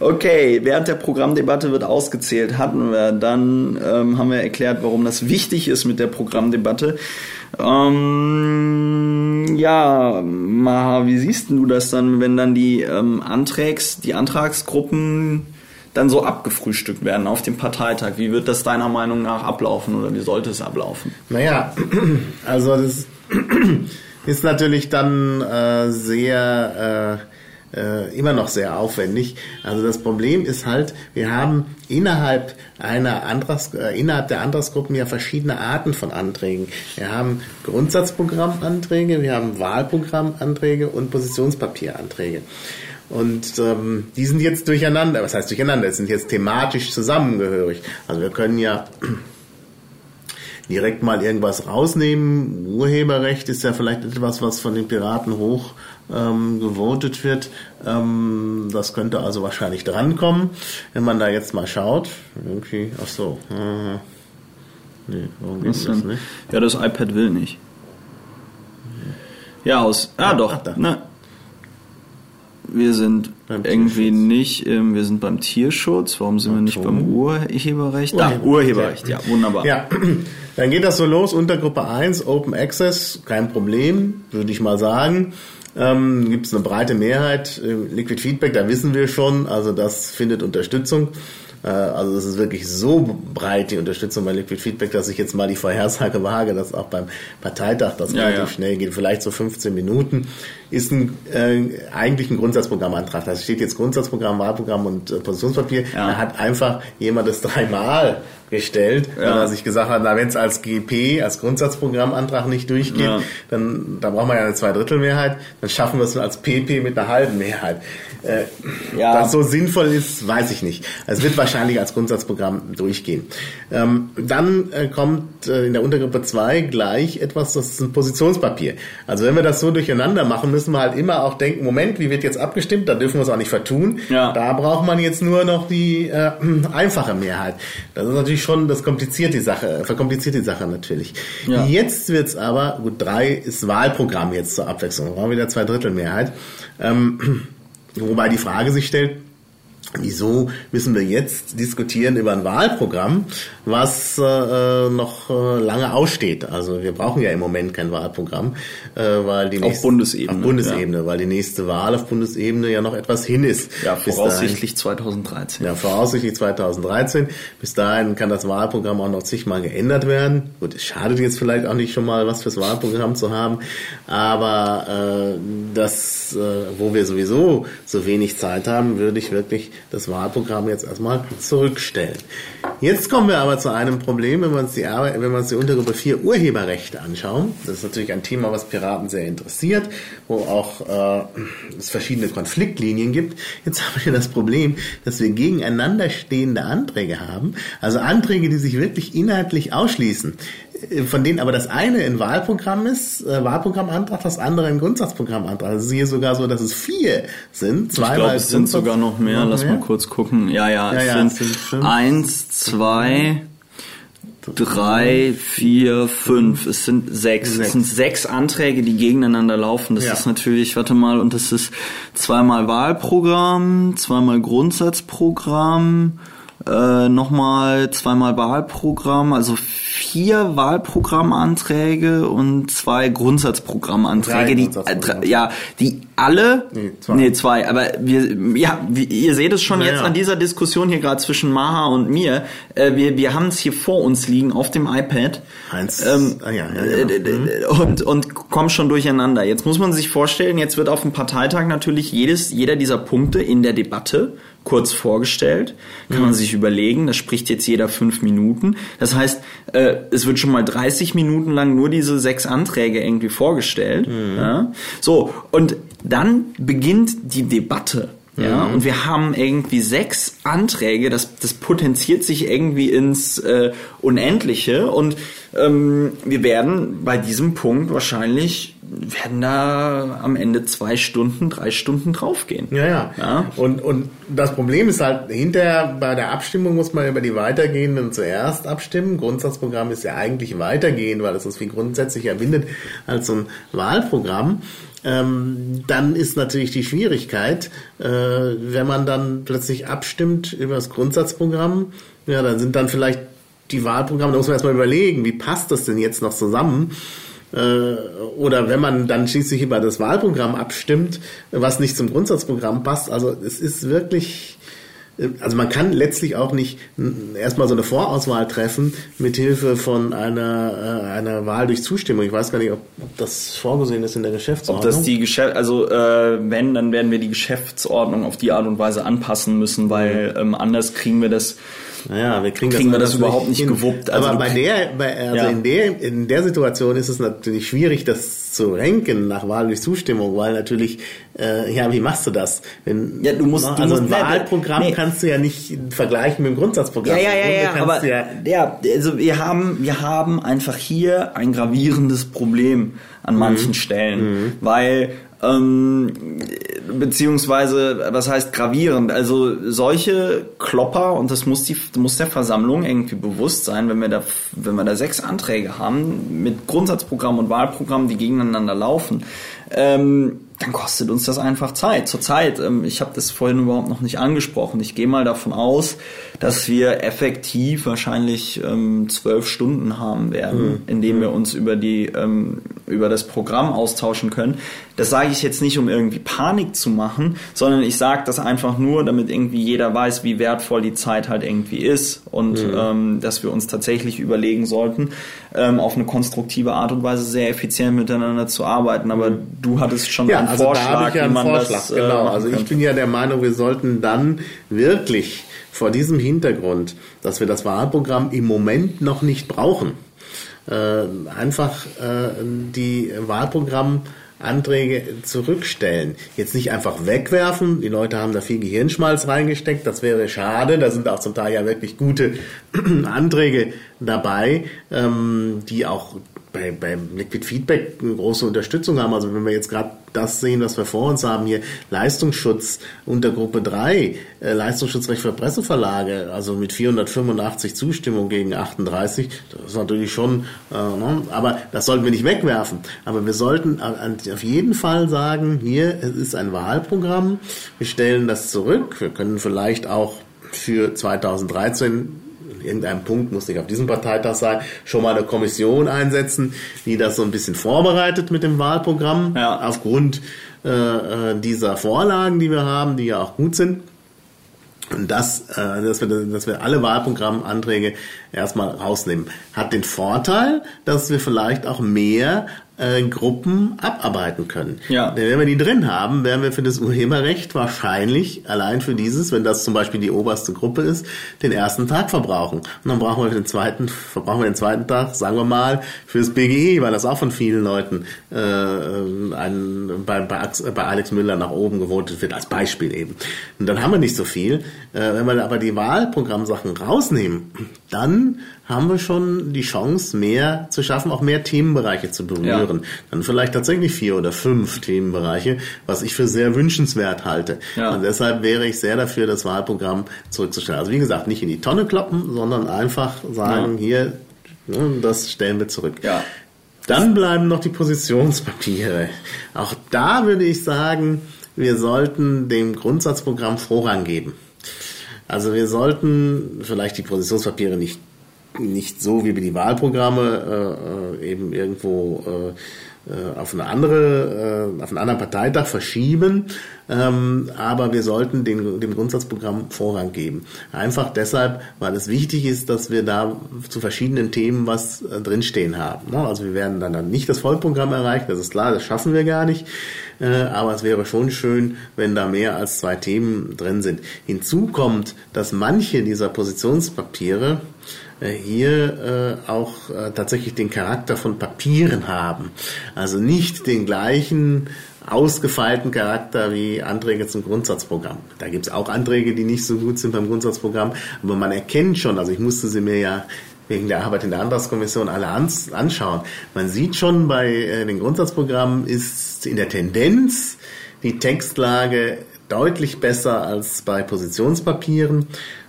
okay. Während der Programmdebatte wird ausgezählt, hatten wir. Dann ähm, haben wir erklärt, warum das wichtig ist mit der Programmdebatte. Ähm, ja, Maha, wie siehst du das dann, wenn dann die ähm, Antrags, die Antragsgruppen dann so abgefrühstückt werden auf dem Parteitag? Wie wird das deiner Meinung nach ablaufen oder wie sollte es ablaufen? Naja, also das ist natürlich dann äh, sehr äh, äh, immer noch sehr aufwendig. Also das Problem ist halt, wir haben innerhalb einer Antrags, äh, innerhalb der Antragsgruppen ja verschiedene Arten von Anträgen. Wir haben Grundsatzprogrammanträge, wir haben Wahlprogrammanträge und Positionspapieranträge. Und ähm, die sind jetzt durcheinander. Was heißt durcheinander? Es sind jetzt thematisch zusammengehörig. Also wir können ja direkt mal irgendwas rausnehmen. Urheberrecht ist ja vielleicht etwas, was von den Piraten hoch ähm, gewotet wird. Ähm, das könnte also wahrscheinlich drankommen, wenn man da jetzt mal schaut. Irgendwie, ach so. Äh, nee, warum geht das nicht? Ja, das iPad will nicht. Ja, aus. Ah, doch. Ach, ne, wir sind beim irgendwie nicht, ähm, wir sind beim Tierschutz. Warum sind wir nicht beim Urheberrecht? Da, Urheberrecht, ja, wunderbar. Ja, dann geht das so los. Untergruppe 1, Open Access, kein Problem, würde ich mal sagen. Ähm, Gibt es eine breite Mehrheit. Liquid Feedback, da wissen wir schon, also das findet Unterstützung. Äh, also es ist wirklich so breit die Unterstützung bei Liquid Feedback, dass ich jetzt mal die Vorhersage wage, dass auch beim Parteitag das ja, relativ ja. schnell geht, vielleicht so 15 Minuten, ist ein, äh, eigentlich ein Grundsatzprogrammantrag. Da steht jetzt Grundsatzprogramm, Wahlprogramm und äh, Positionspapier. Ja. Da hat einfach jemand das dreimal gestellt, ja. weil er sich gesagt hat, na wenn es als GP, als Grundsatzprogrammantrag nicht durchgeht, ja. dann da brauchen wir ja eine Zweidrittelmehrheit, dann schaffen wir es als PP mit einer halben Mehrheit. Äh, ja. Was so sinnvoll ist, weiß ich nicht. Es wird wahrscheinlich als Grundsatzprogramm durchgehen. Ähm, dann äh, kommt äh, in der Untergruppe 2 gleich etwas, das ist ein Positionspapier. Also wenn wir das so durcheinander machen, müssen wir halt immer auch denken, Moment, wie wird jetzt abgestimmt? Da dürfen wir es auch nicht vertun. Ja. Da braucht man jetzt nur noch die äh, einfache Mehrheit. Das ist natürlich schon, das kompliziert die Sache, verkompliziert die Sache natürlich. Ja. Jetzt wird's aber, gut, drei ist Wahlprogramm jetzt zur Abwechslung, da brauchen wir wieder zwei Drittel Mehrheit. Ähm, Wobei die Frage sich stellt, Wieso müssen wir jetzt diskutieren über ein Wahlprogramm, was äh, noch äh, lange aussteht? Also wir brauchen ja im Moment kein Wahlprogramm, äh, weil die nächste, auf Bundesebene, auf Bundesebene, ja. weil die nächste Wahl auf Bundesebene ja noch etwas hin ist. Ja, voraussichtlich dahin, 2013. Ja, voraussichtlich 2013. Bis dahin kann das Wahlprogramm auch noch zigmal geändert werden. Gut, es schadet jetzt vielleicht auch nicht schon mal, was fürs Wahlprogramm zu haben, aber äh, das, äh, wo wir sowieso so wenig Zeit haben, würde ich wirklich das Wahlprogramm jetzt erstmal zurückstellen. Jetzt kommen wir aber zu einem Problem, wenn wir uns die, Arbeit, wenn wir uns die Untergruppe 4 Urheberrechte anschauen. Das ist natürlich ein Thema, was Piraten sehr interessiert, wo auch äh, es verschiedene Konfliktlinien gibt. Jetzt haben wir das Problem, dass wir gegeneinander stehende Anträge haben, also Anträge, die sich wirklich inhaltlich ausschließen von denen aber das eine ein Wahlprogramm ist, äh, Wahlprogrammantrag, das andere ein Grundsatzprogrammantrag. Also hier sogar so, dass es vier sind. Zwei ich glaube, es sind sogar noch mehr. Noch Lass mehr? mal kurz gucken. Ja, ja, ja es, ja, sind, es sind eins, zwei, drei, vier, fünf. Es sind sechs. sechs. Es sind sechs Anträge, die gegeneinander laufen. Das ja. ist natürlich, warte mal, und das ist zweimal Wahlprogramm, zweimal Grundsatzprogramm, äh, nochmal zweimal Wahlprogramm, also vier Wahlprogrammanträge und zwei Grundsatzprogrammanträge, die äh, ja, die alle nee zwei. nee, zwei, aber wir ja, wie, ihr seht es schon ja, jetzt an dieser Diskussion hier gerade zwischen Maha und mir, äh, wir wir haben es hier vor uns liegen auf dem iPad. Eins. Ähm, ah, ja, ja, ja. Genau. Mhm. Und und kommen schon durcheinander. Jetzt muss man sich vorstellen, jetzt wird auf dem Parteitag natürlich jedes jeder dieser Punkte in der Debatte kurz vorgestellt. Kann mhm. man sich überlegen, das spricht jetzt jeder fünf Minuten. Das heißt, äh, es wird schon mal 30 Minuten lang nur diese sechs Anträge irgendwie vorgestellt. Mhm. Ja? So, und dann beginnt die Debatte. Ja, mhm. und wir haben irgendwie sechs Anträge, das, das potenziert sich irgendwie ins äh, Unendliche und ähm, wir werden bei diesem Punkt wahrscheinlich werden da am Ende zwei Stunden, drei Stunden draufgehen. Ja, ja. ja? Und, und das Problem ist halt, hinterher bei der Abstimmung muss man über die weitergehenden zuerst abstimmen. Grundsatzprogramm ist ja eigentlich weitergehend, weil es das viel grundsätzlicher bindet als so ein Wahlprogramm. Ähm, dann ist natürlich die Schwierigkeit, äh, wenn man dann plötzlich abstimmt über das Grundsatzprogramm, ja, dann sind dann vielleicht die Wahlprogramme, da muss man erstmal überlegen, wie passt das denn jetzt noch zusammen? Äh, oder wenn man dann schließlich über das Wahlprogramm abstimmt, was nicht zum Grundsatzprogramm passt. Also es ist wirklich also man kann letztlich auch nicht erstmal so eine Vorauswahl treffen mit Hilfe von einer, äh, einer Wahl durch Zustimmung. Ich weiß gar nicht, ob, ob das vorgesehen ist in der Geschäftsordnung. Ob das die Geschäft, also äh, wenn, dann werden wir die Geschäftsordnung auf die Art und Weise anpassen müssen, weil ähm, anders kriegen wir das ja, wir kriegen, kriegen das, wir das überhaupt nicht hin. gewuppt. Also Aber bei der, bei, also ja. in der, in der Situation ist es natürlich schwierig, das zu ranken nach Wahl durch Zustimmung, weil natürlich, äh, ja, wie machst du das? Wenn, ja, du musst, also du musst, ein Wahlprogramm nee. kannst du ja nicht vergleichen mit dem Grundsatzprogramm. Ja, ja, ja, ja, aber, ja, ja, also wir haben, wir haben einfach hier ein gravierendes Problem an manchen mhm. Stellen, mhm. weil ähm, beziehungsweise, was heißt gravierend? Also solche Klopper, und das muss, die, muss der Versammlung irgendwie bewusst sein, wenn wir, da, wenn wir da sechs Anträge haben mit Grundsatzprogramm und Wahlprogramm, die gegeneinander laufen, ähm, dann kostet uns das einfach Zeit. Zurzeit, ähm, ich habe das vorhin überhaupt noch nicht angesprochen. Ich gehe mal davon aus, dass wir effektiv wahrscheinlich ähm, zwölf Stunden haben werden, mhm. in denen wir uns über die ähm, über das Programm austauschen können. Das sage ich jetzt nicht, um irgendwie Panik zu machen, sondern ich sage das einfach nur, damit irgendwie jeder weiß, wie wertvoll die Zeit halt irgendwie ist und mhm. ähm, dass wir uns tatsächlich überlegen sollten, ähm, auf eine konstruktive Art und Weise sehr effizient miteinander zu arbeiten. Aber mhm. du hattest schon ja, einen also Vorschlag, ja wie man Vorschlag, das äh, genau. Also ich bin ja der Meinung, wir sollten dann wirklich vor diesem Hintergrund, dass wir das Wahlprogramm im Moment noch nicht brauchen, einfach äh, die Wahlprogramm Anträge zurückstellen. Jetzt nicht einfach wegwerfen. Die Leute haben da viel Gehirnschmalz reingesteckt. Das wäre schade. Da sind auch zum Teil ja wirklich gute Anträge dabei, ähm, die auch bei, beim Liquid Feedback eine große Unterstützung haben. Also wenn wir jetzt gerade das sehen, was wir vor uns haben, hier Leistungsschutz unter Gruppe 3, äh, Leistungsschutzrecht für Presseverlage, also mit 485 Zustimmung gegen 38, das ist natürlich schon, äh, ne? aber das sollten wir nicht wegwerfen. Aber wir sollten auf jeden Fall sagen, hier es ist ein Wahlprogramm, wir stellen das zurück, wir können vielleicht auch für 2013 irgendeinem Punkt, muss nicht auf diesem Parteitag sein, schon mal eine Kommission einsetzen, die das so ein bisschen vorbereitet mit dem Wahlprogramm, ja. aufgrund äh, äh dieser Vorlagen, die wir haben, die ja auch gut sind. Und das, äh, dass, wir, dass wir alle Wahlprogrammanträge erstmal rausnehmen, hat den Vorteil, dass wir vielleicht auch mehr äh, Gruppen abarbeiten können. Ja. Denn wenn wir die drin haben, werden wir für das Urheberrecht wahrscheinlich allein für dieses, wenn das zum Beispiel die oberste Gruppe ist, den ersten Tag verbrauchen. Und dann brauchen wir den zweiten, verbrauchen wir den zweiten Tag, sagen wir mal, fürs BGE, weil das auch von vielen Leuten äh, ein, bei, bei, bei Alex Müller nach oben gewotet wird, als Beispiel eben. Und dann haben wir nicht so viel. Äh, wenn wir aber die Wahlprogrammsachen rausnehmen, dann haben wir schon die Chance, mehr zu schaffen, auch mehr Themenbereiche zu berühren. Ja. Dann vielleicht tatsächlich vier oder fünf Themenbereiche, was ich für sehr wünschenswert halte. Ja. Und deshalb wäre ich sehr dafür, das Wahlprogramm zurückzustellen. Also wie gesagt, nicht in die Tonne kloppen, sondern einfach sagen, ja. hier, ne, das stellen wir zurück. Ja. Dann bleiben noch die Positionspapiere. Auch da würde ich sagen, wir sollten dem Grundsatzprogramm Vorrang geben. Also wir sollten vielleicht die Positionspapiere nicht nicht so wie die Wahlprogramme äh, äh, eben irgendwo äh, äh, auf eine andere, äh, auf einen anderen Parteitag verschieben, ähm, aber wir sollten den, dem Grundsatzprogramm Vorrang geben. Einfach deshalb, weil es wichtig ist, dass wir da zu verschiedenen Themen was äh, drinstehen haben. Ne? Also wir werden dann, dann nicht das Vollprogramm erreichen, das ist klar, das schaffen wir gar nicht. Äh, aber es wäre schon schön, wenn da mehr als zwei Themen drin sind. Hinzu kommt, dass manche dieser Positionspapiere hier äh, auch äh, tatsächlich den Charakter von Papieren haben. Also nicht den gleichen ausgefeilten Charakter wie Anträge zum Grundsatzprogramm. Da gibt es auch Anträge, die nicht so gut sind beim Grundsatzprogramm, aber man erkennt schon, also ich musste sie mir ja wegen der Arbeit in der Antragskommission alle anschauen. Man sieht schon bei den Grundsatzprogrammen ist in der Tendenz die Textlage deutlich besser als bei Positionspapieren.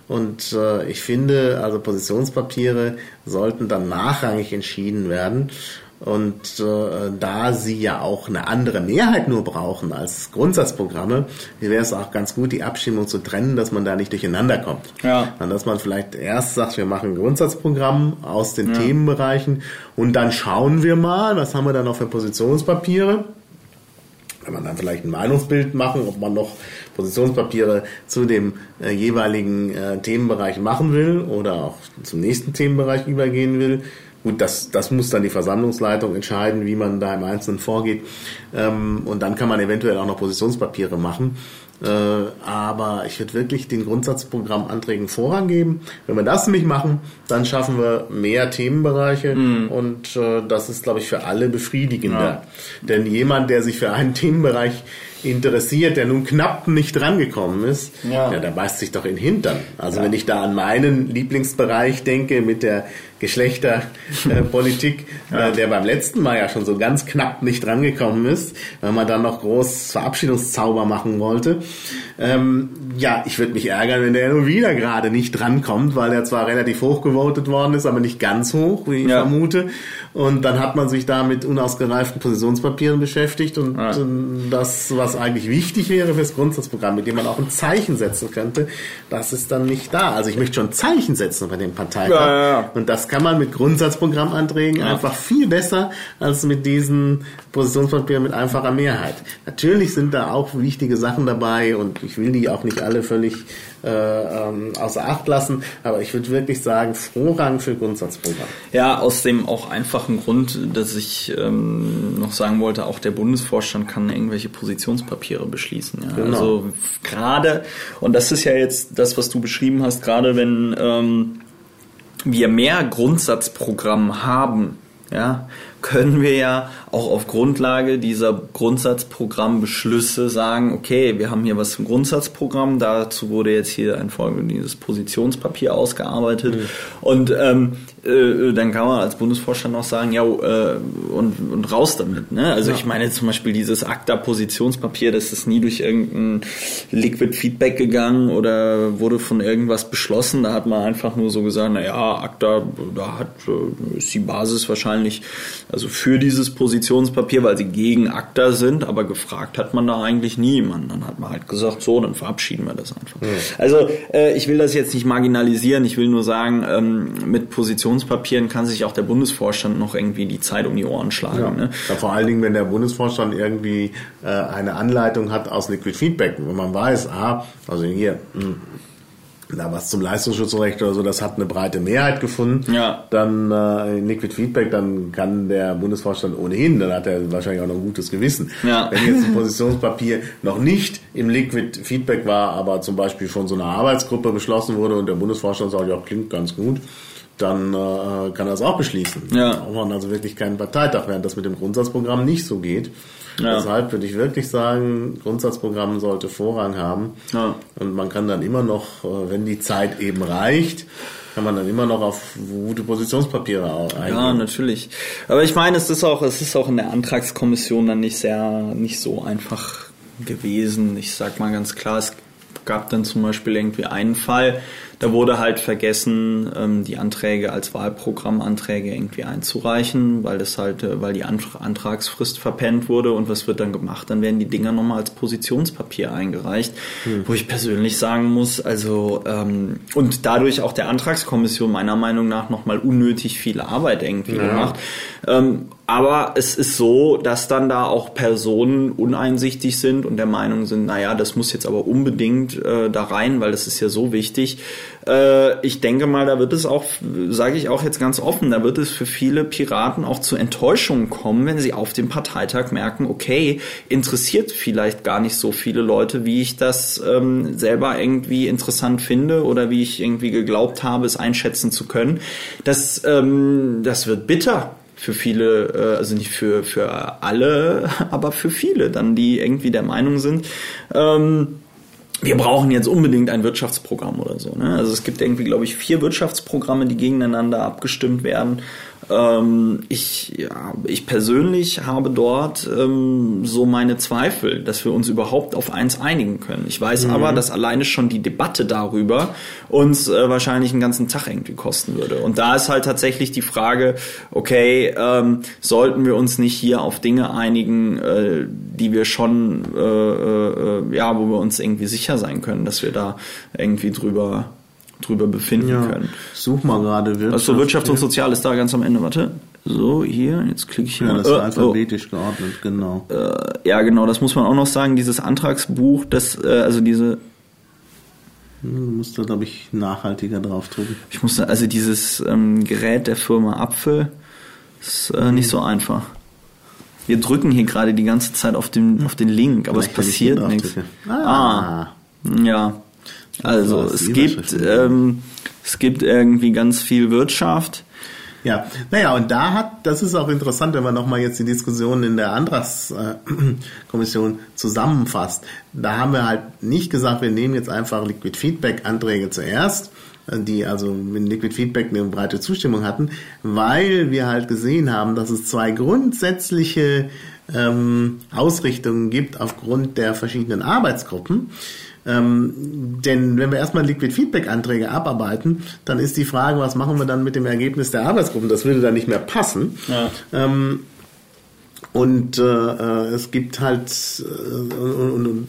Und äh, ich finde, also Positionspapiere sollten dann nachrangig entschieden werden. Und äh, da sie ja auch eine andere Mehrheit nur brauchen als Grundsatzprogramme, wäre es auch ganz gut, die Abstimmung zu trennen, dass man da nicht durcheinander kommt. Ja. Und dass man vielleicht erst sagt, wir machen ein Grundsatzprogramm aus den ja. Themenbereichen und dann schauen wir mal, was haben wir da noch für Positionspapiere kann man dann vielleicht ein Meinungsbild machen, ob man noch Positionspapiere zu dem äh, jeweiligen äh, Themenbereich machen will oder auch zum nächsten Themenbereich übergehen will. Gut, das, das muss dann die Versammlungsleitung entscheiden, wie man da im Einzelnen vorgeht. Ähm, und dann kann man eventuell auch noch Positionspapiere machen. Äh, aber ich würde wirklich den Grundsatzprogrammanträgen Vorrang geben. Wenn wir das nämlich machen, dann schaffen wir mehr Themenbereiche mm. und äh, das ist, glaube ich, für alle befriedigender. Ja. Denn jemand, der sich für einen Themenbereich interessiert, der nun knapp nicht drangekommen ist, ja. ja, der beißt sich doch in den Hintern. Also ja. wenn ich da an meinen Lieblingsbereich denke mit der Geschlechterpolitik, äh, ja. äh, der beim letzten Mal ja schon so ganz knapp nicht drangekommen ist, weil man dann noch groß Verabschiedungszauber machen wollte. Ähm, ja, ich würde mich ärgern, wenn der nur wieder gerade nicht drankommt, weil er zwar relativ hoch gewotet worden ist, aber nicht ganz hoch, wie ich vermute. Und dann hat man sich da mit unausgereiften Positionspapieren beschäftigt und ja. das, was eigentlich wichtig wäre fürs Grundsatzprogramm, mit dem man auch ein Zeichen setzen könnte, das ist dann nicht da. Also ich möchte schon Zeichen setzen bei. Ja, ja, und das kann man mit Grundsatzprogrammanträgen einfach viel besser als mit diesen Positionspapieren mit einfacher Mehrheit. Natürlich sind da auch wichtige Sachen dabei und ich will die auch nicht alle völlig äh, ähm, außer Acht lassen. Aber ich würde wirklich sagen, Vorrang für Grundsatzprogramm. Ja, aus dem auch einfachen Grund, dass ich ähm, noch sagen wollte, auch der Bundesvorstand kann irgendwelche Positionspapiere beschließen. Ja? Genau. Also gerade, und das ist ja jetzt das, was du beschrieben hast, gerade wenn ähm, wir mehr Grundsatzprogramm haben, ja, können wir ja auch auf Grundlage dieser Grundsatzprogrammbeschlüsse sagen, okay, wir haben hier was im Grundsatzprogramm, dazu wurde jetzt hier ein Folge dieses Positionspapier ausgearbeitet mhm. und ähm, äh, dann kann man als Bundesvorstand auch sagen, ja, äh, und, und raus damit. Ne? Also ja. ich meine zum Beispiel dieses ACTA-Positionspapier, das ist nie durch irgendein Liquid Feedback gegangen oder wurde von irgendwas beschlossen. Da hat man einfach nur so gesagt, naja, ACTA, da hat, äh, ist die Basis wahrscheinlich also für dieses Positionspapier, weil sie gegen ACTA sind, aber gefragt hat man da eigentlich niemanden. Dann hat man halt gesagt, so, dann verabschieden wir das einfach. Ja. Also äh, ich will das jetzt nicht marginalisieren, ich will nur sagen, ähm, mit Positionspapieren kann sich auch der Bundesvorstand noch irgendwie die Zeit um die Ohren schlagen. Ja. Ne? Ja, vor allen Dingen, wenn der Bundesvorstand irgendwie äh, eine Anleitung hat aus Liquid Feedback, wenn man weiß, ah, also hier, hm, da was zum Leistungsschutzrecht oder so, das hat eine breite Mehrheit gefunden, ja. dann äh, Liquid Feedback, dann kann der Bundesvorstand ohnehin, dann hat er wahrscheinlich auch noch ein gutes Gewissen. Ja. Wenn jetzt ein Positionspapier noch nicht im Liquid Feedback war, aber zum Beispiel von so einer Arbeitsgruppe beschlossen wurde und der Bundesvorstand sagt, ja, klingt ganz gut, dann äh, kann er es auch beschließen. Ja. Dann braucht man also wirklich keinen Parteitag, während das mit dem Grundsatzprogramm nicht so geht. Ja. Deshalb würde ich wirklich sagen, Grundsatzprogramm sollte Vorrang haben. Ja. Und man kann dann immer noch, äh, wenn die Zeit eben reicht, kann man dann immer noch auf gute Positionspapiere eingehen. Ja, natürlich. Aber ich meine, es ist auch, es ist auch in der Antragskommission dann nicht sehr, nicht so einfach gewesen. Ich sag mal ganz klar, es gab dann zum Beispiel irgendwie einen Fall, da wurde halt vergessen, ähm, die Anträge als Wahlprogrammanträge irgendwie einzureichen, weil das halt, äh, weil die Antragsfrist verpennt wurde und was wird dann gemacht? Dann werden die Dinger nochmal als Positionspapier eingereicht, hm. wo ich persönlich sagen muss, also ähm, und dadurch auch der Antragskommission meiner Meinung nach nochmal unnötig viel Arbeit irgendwie ja. gemacht. Ähm, aber es ist so, dass dann da auch Personen uneinsichtig sind und der Meinung sind, naja, das muss jetzt aber unbedingt äh, da rein, weil das ist ja so wichtig. Äh, ich denke mal, da wird es auch, sage ich auch jetzt ganz offen, da wird es für viele Piraten auch zu Enttäuschungen kommen, wenn sie auf dem Parteitag merken, okay, interessiert vielleicht gar nicht so viele Leute, wie ich das ähm, selber irgendwie interessant finde oder wie ich irgendwie geglaubt habe, es einschätzen zu können. Das, ähm, das wird bitter für viele, äh, also nicht für, für alle, aber für viele dann, die irgendwie der Meinung sind, ähm, wir brauchen jetzt unbedingt ein Wirtschaftsprogramm oder so. Ne? Also es gibt irgendwie, glaube ich, vier Wirtschaftsprogramme, die gegeneinander abgestimmt werden. Ähm, ich, ja, ich persönlich habe dort ähm, so meine Zweifel, dass wir uns überhaupt auf eins einigen können. Ich weiß mhm. aber, dass alleine schon die Debatte darüber uns äh, wahrscheinlich einen ganzen Tag irgendwie kosten würde. Und da ist halt tatsächlich die Frage, okay, ähm, sollten wir uns nicht hier auf Dinge einigen, äh, die wir schon, äh, äh, ja, wo wir uns irgendwie sicher sein können, dass wir da irgendwie drüber drüber befinden ja. können. Such mal gerade Wirtschaft. Also Wirtschaft und Sozial ist da ganz am Ende, warte. So, hier, jetzt klicke ich hier Ja, mal. das ist Äh, alphabetisch geordnet, genau. oh, äh, ja, genau, das muss man auch noch sagen. Dieses Antragsbuch, das, äh, also diese, Du musst da, glaube ich, nachhaltiger draufdrücken. ich muss, also dieses ähm, Gerät der Firma Apfel ist äh, nicht so einfach. Wir drücken hier gerade die ganze Zeit auf den, auf den Link, aber es Vielleicht, hier passiert nichts. draufdrücke. Ah. Ja. Also es gibt, ähm, es gibt irgendwie ganz viel Wirtschaft. Ja, naja, und da hat, das ist auch interessant, wenn man nochmal jetzt die Diskussion in der Antragskommission zusammenfasst. Da haben wir halt nicht gesagt, wir nehmen jetzt einfach Liquid Feedback Anträge zuerst, die also mit Liquid Feedback eine breite Zustimmung hatten, weil wir halt gesehen haben, dass es zwei grundsätzliche ähm, Ausrichtungen gibt aufgrund der verschiedenen Arbeitsgruppen. Ähm, denn wenn wir erstmal Liquid Feedback Anträge abarbeiten, dann ist die Frage, was machen wir dann mit dem Ergebnis der Arbeitsgruppen? Das würde dann nicht mehr passen. Ja. Ähm, und äh, äh, es gibt halt äh, und, und,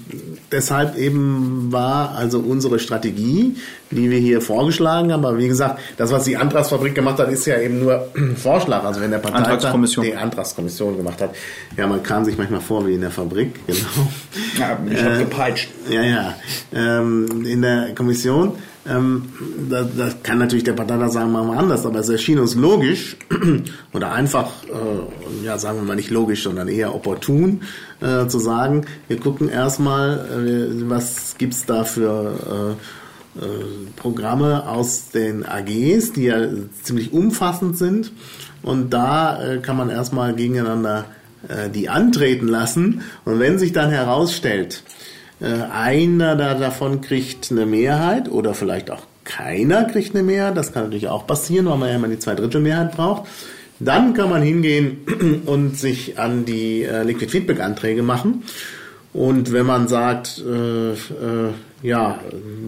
deshalb eben war also unsere Strategie, die wir hier vorgeschlagen haben. Aber wie gesagt, das, was die Antragsfabrik gemacht hat, ist ja eben nur Vorschlag. Also wenn der Parteitag Antragskommission. die Antragskommission gemacht hat, ja, man kam sich manchmal vor wie in der Fabrik, genau. Ja, ich hab gepeitscht. Ja, ja. Ähm, in der Kommission, ähm, da, da kann natürlich der Parteitag sagen, machen wir anders, aber es erschien uns logisch oder einfach, äh, ja, sagen wir mal nicht logisch, sondern eher opportun, äh, zu sagen, wir gucken erstmal, äh, was gibt's da für äh, äh, Programme aus den AGs, die ja ziemlich umfassend sind. Und da äh, kann man erstmal gegeneinander äh, die antreten lassen. Und wenn sich dann herausstellt, einer da davon kriegt eine Mehrheit oder vielleicht auch keiner kriegt eine Mehrheit, das kann natürlich auch passieren, weil man ja immer die Zweidrittelmehrheit braucht, dann kann man hingehen und sich an die äh, Liquid Feedback Anträge machen. Und wenn man sagt, äh, äh, ja,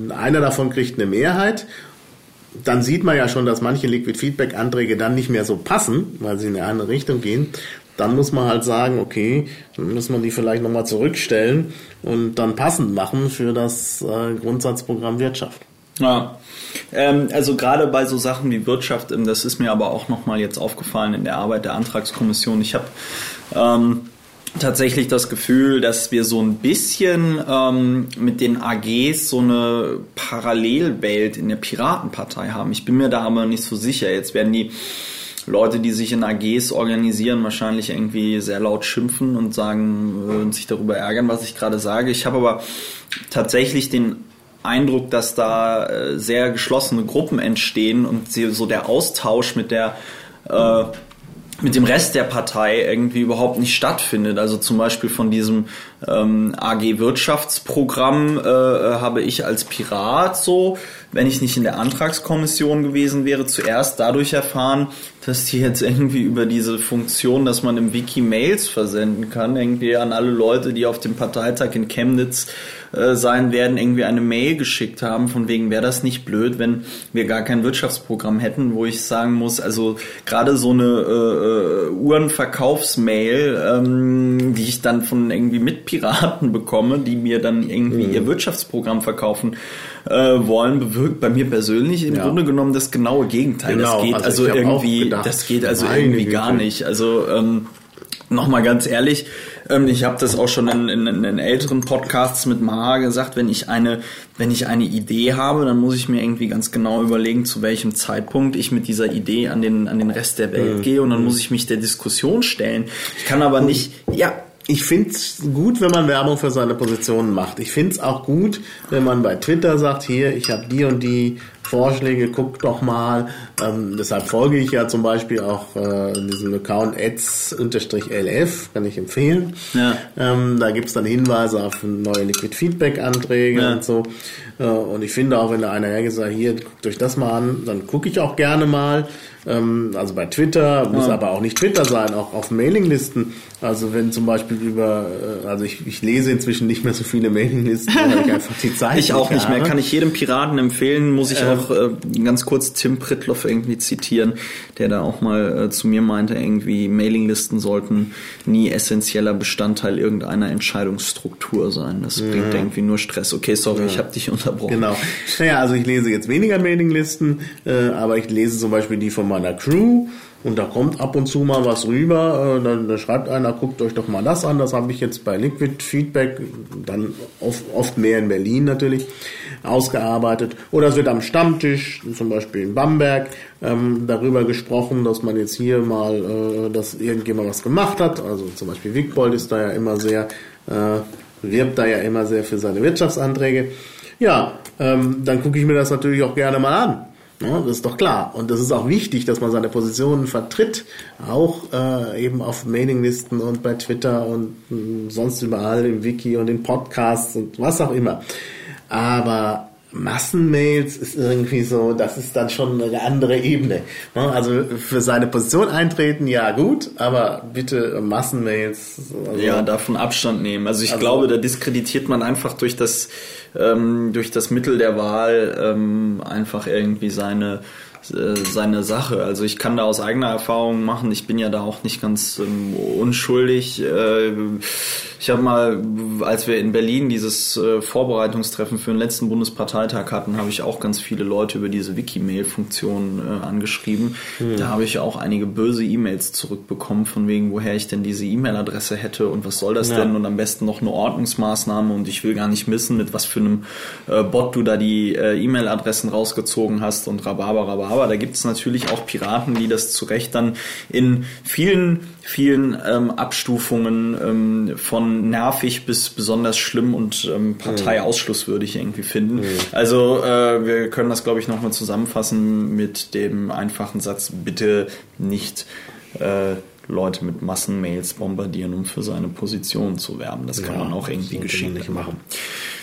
einer davon kriegt eine Mehrheit, dann sieht man ja schon, dass manche Liquid Feedback Anträge dann nicht mehr so passen, weil sie in eine andere Richtung gehen. Dann muss man halt sagen, okay, dann muss man die vielleicht nochmal zurückstellen und dann passend machen für das äh, Grundsatzprogramm Wirtschaft. Ja, ähm, also gerade bei so Sachen wie Wirtschaft, ähm, das ist mir aber auch nochmal jetzt aufgefallen in der Arbeit der Antragskommission. Ich habe ähm, tatsächlich das Gefühl, dass wir so ein bisschen ähm, mit den AGs so eine Parallelwelt in der Piratenpartei haben. Ich bin mir da aber nicht so sicher. Jetzt werden die Leute, die sich in AGs organisieren, wahrscheinlich irgendwie sehr laut schimpfen und sagen und sich darüber ärgern, was ich gerade sage. Ich habe aber tatsächlich den Eindruck, dass da äh, sehr geschlossene Gruppen entstehen und so der Austausch mit der äh, mit dem Rest der Partei irgendwie überhaupt nicht stattfindet. Also zum Beispiel von diesem ähm, AG Wirtschaftsprogramm äh, äh, habe ich als Pirat so, wenn ich nicht in der Antragskommission gewesen wäre, zuerst dadurch erfahren, dass die jetzt irgendwie über diese Funktion, dass man im Wiki Mails versenden kann, irgendwie an alle Leute, die auf dem Parteitag in Chemnitz äh, sein werden, irgendwie eine Mail geschickt haben, von wegen wäre das nicht blöd, wenn wir gar kein Wirtschaftsprogramm hätten, wo ich sagen muss, also gerade so eine äh, äh, Uhrenverkaufsmail, ähm, die ich dann von irgendwie Mitpiraten bekomme, die mir dann irgendwie ihr Wirtschaftsprogramm verkaufen äh, wollen, bewirkt bei mir persönlich im Ja. Grunde genommen das genaue Gegenteil. Genau, das geht also also, irgendwie, gedacht, das geht also meine irgendwie Güte. gar nicht. Also ähm, Nochmal ganz ehrlich, ähm, ich habe das auch schon in, in, in älteren Podcasts mit Mara gesagt, wenn ich eine, wenn ich eine Idee habe, dann muss ich mir irgendwie ganz genau überlegen, zu welchem Zeitpunkt ich mit dieser Idee an den, an den Rest der Welt gehe und dann muss ich mich der Diskussion stellen. Ich kann aber nicht, ja, Ich find's gut, wenn man Werbung für seine Positionen macht. Ich find's auch gut, wenn man bei Twitter sagt, hier, ich habe die und die Vorschläge, guck doch mal. Ähm, deshalb folge ich ja zum Beispiel auch äh, diesem Account ads-lf, kann ich empfehlen. Ja. Ähm, da gibt's dann Hinweise auf neue Liquid Feedback Anträge Ja. und so. Äh, und ich finde auch, wenn da einer hergeht, sagt, hier, guckt euch das mal an, dann gucke ich auch gerne mal. Ähm, also bei Twitter, muss Ja. aber auch nicht Twitter sein, auch auf Mailinglisten. Also wenn zum Beispiel über, äh, also ich, ich lese inzwischen nicht mehr so viele Mailinglisten, weil ich einfach die Zeit ich auch nicht mehr. habe. Kann ich jedem Piraten empfehlen, muss ich auch äh, ganz kurz Tim Pritloff irgendwie zitieren, der da auch mal äh, zu mir meinte, irgendwie Mailinglisten sollten nie essentieller Bestandteil irgendeiner Entscheidungsstruktur sein. Das bringt irgendwie nur Stress. Okay, sorry, ich habe dich unterbrochen. Genau. Naja, also ich lese jetzt weniger Mailinglisten, äh, aber ich lese zum Beispiel die von meiner Crew. Und da kommt ab und zu mal was rüber, äh, dann, dann schreibt einer, guckt euch doch mal das an, das habe ich jetzt bei Liquid Feedback, dann oft, oft mehr in Berlin natürlich, ausgearbeitet. Oder es wird am Stammtisch, zum Beispiel in Bamberg, ähm, darüber gesprochen, dass man jetzt hier mal, äh, dass irgendjemand was gemacht hat. Also zum Beispiel Wigbold ist da ja immer sehr, äh, wirbt da ja immer sehr für seine Wirtschaftsanträge. Ja, ähm, dann gucke ich mir das natürlich auch gerne mal an. Ja, das ist doch klar. Und das ist auch wichtig, dass man seine Positionen vertritt, auch äh, eben auf Mailinglisten und bei Twitter und mh, sonst überall im Wiki und in Podcasts und was auch immer. Aber Massenmails ist irgendwie so, das ist dann schon eine andere Ebene. Ne? Also für seine Position eintreten, ja gut, aber bitte Massenmails. Also ja, davon Abstand nehmen. Also ich also, glaube, da diskreditiert man einfach durch das ähm, durch das Mittel der Wahl ähm, einfach irgendwie seine seine Sache. Also ich kann da aus eigener Erfahrung machen, ich bin ja da auch nicht ganz ähm, unschuldig. Äh, ich habe mal, als wir in Berlin dieses äh, Vorbereitungstreffen für den letzten Bundesparteitag hatten, habe ich auch ganz viele Leute über diese Wikimail-Funktion äh, angeschrieben. Mhm. Da habe ich auch einige böse E-Mails zurückbekommen, von wegen, woher ich denn diese E-Mail-Adresse hätte und was soll das ja. denn und am besten noch eine Ordnungsmaßnahme und ich will gar nicht missen, mit was für einem äh, Bot du da die äh, E-Mail-Adressen rausgezogen hast und Rhabarber, Rhabarber. Da gibt es natürlich auch Piraten, die das zu Recht dann in vielen vielen ähm, Abstufungen ähm, von nervig bis besonders schlimm und ähm, parteiausschlusswürdig irgendwie finden. Mhm. Also äh, wir können das, glaube ich, nochmal zusammenfassen mit dem einfachen Satz, bitte nicht äh, Leute mit Massenmails bombardieren, um für seine Position zu werben. Das kann ja, man auch irgendwie geschickt machen.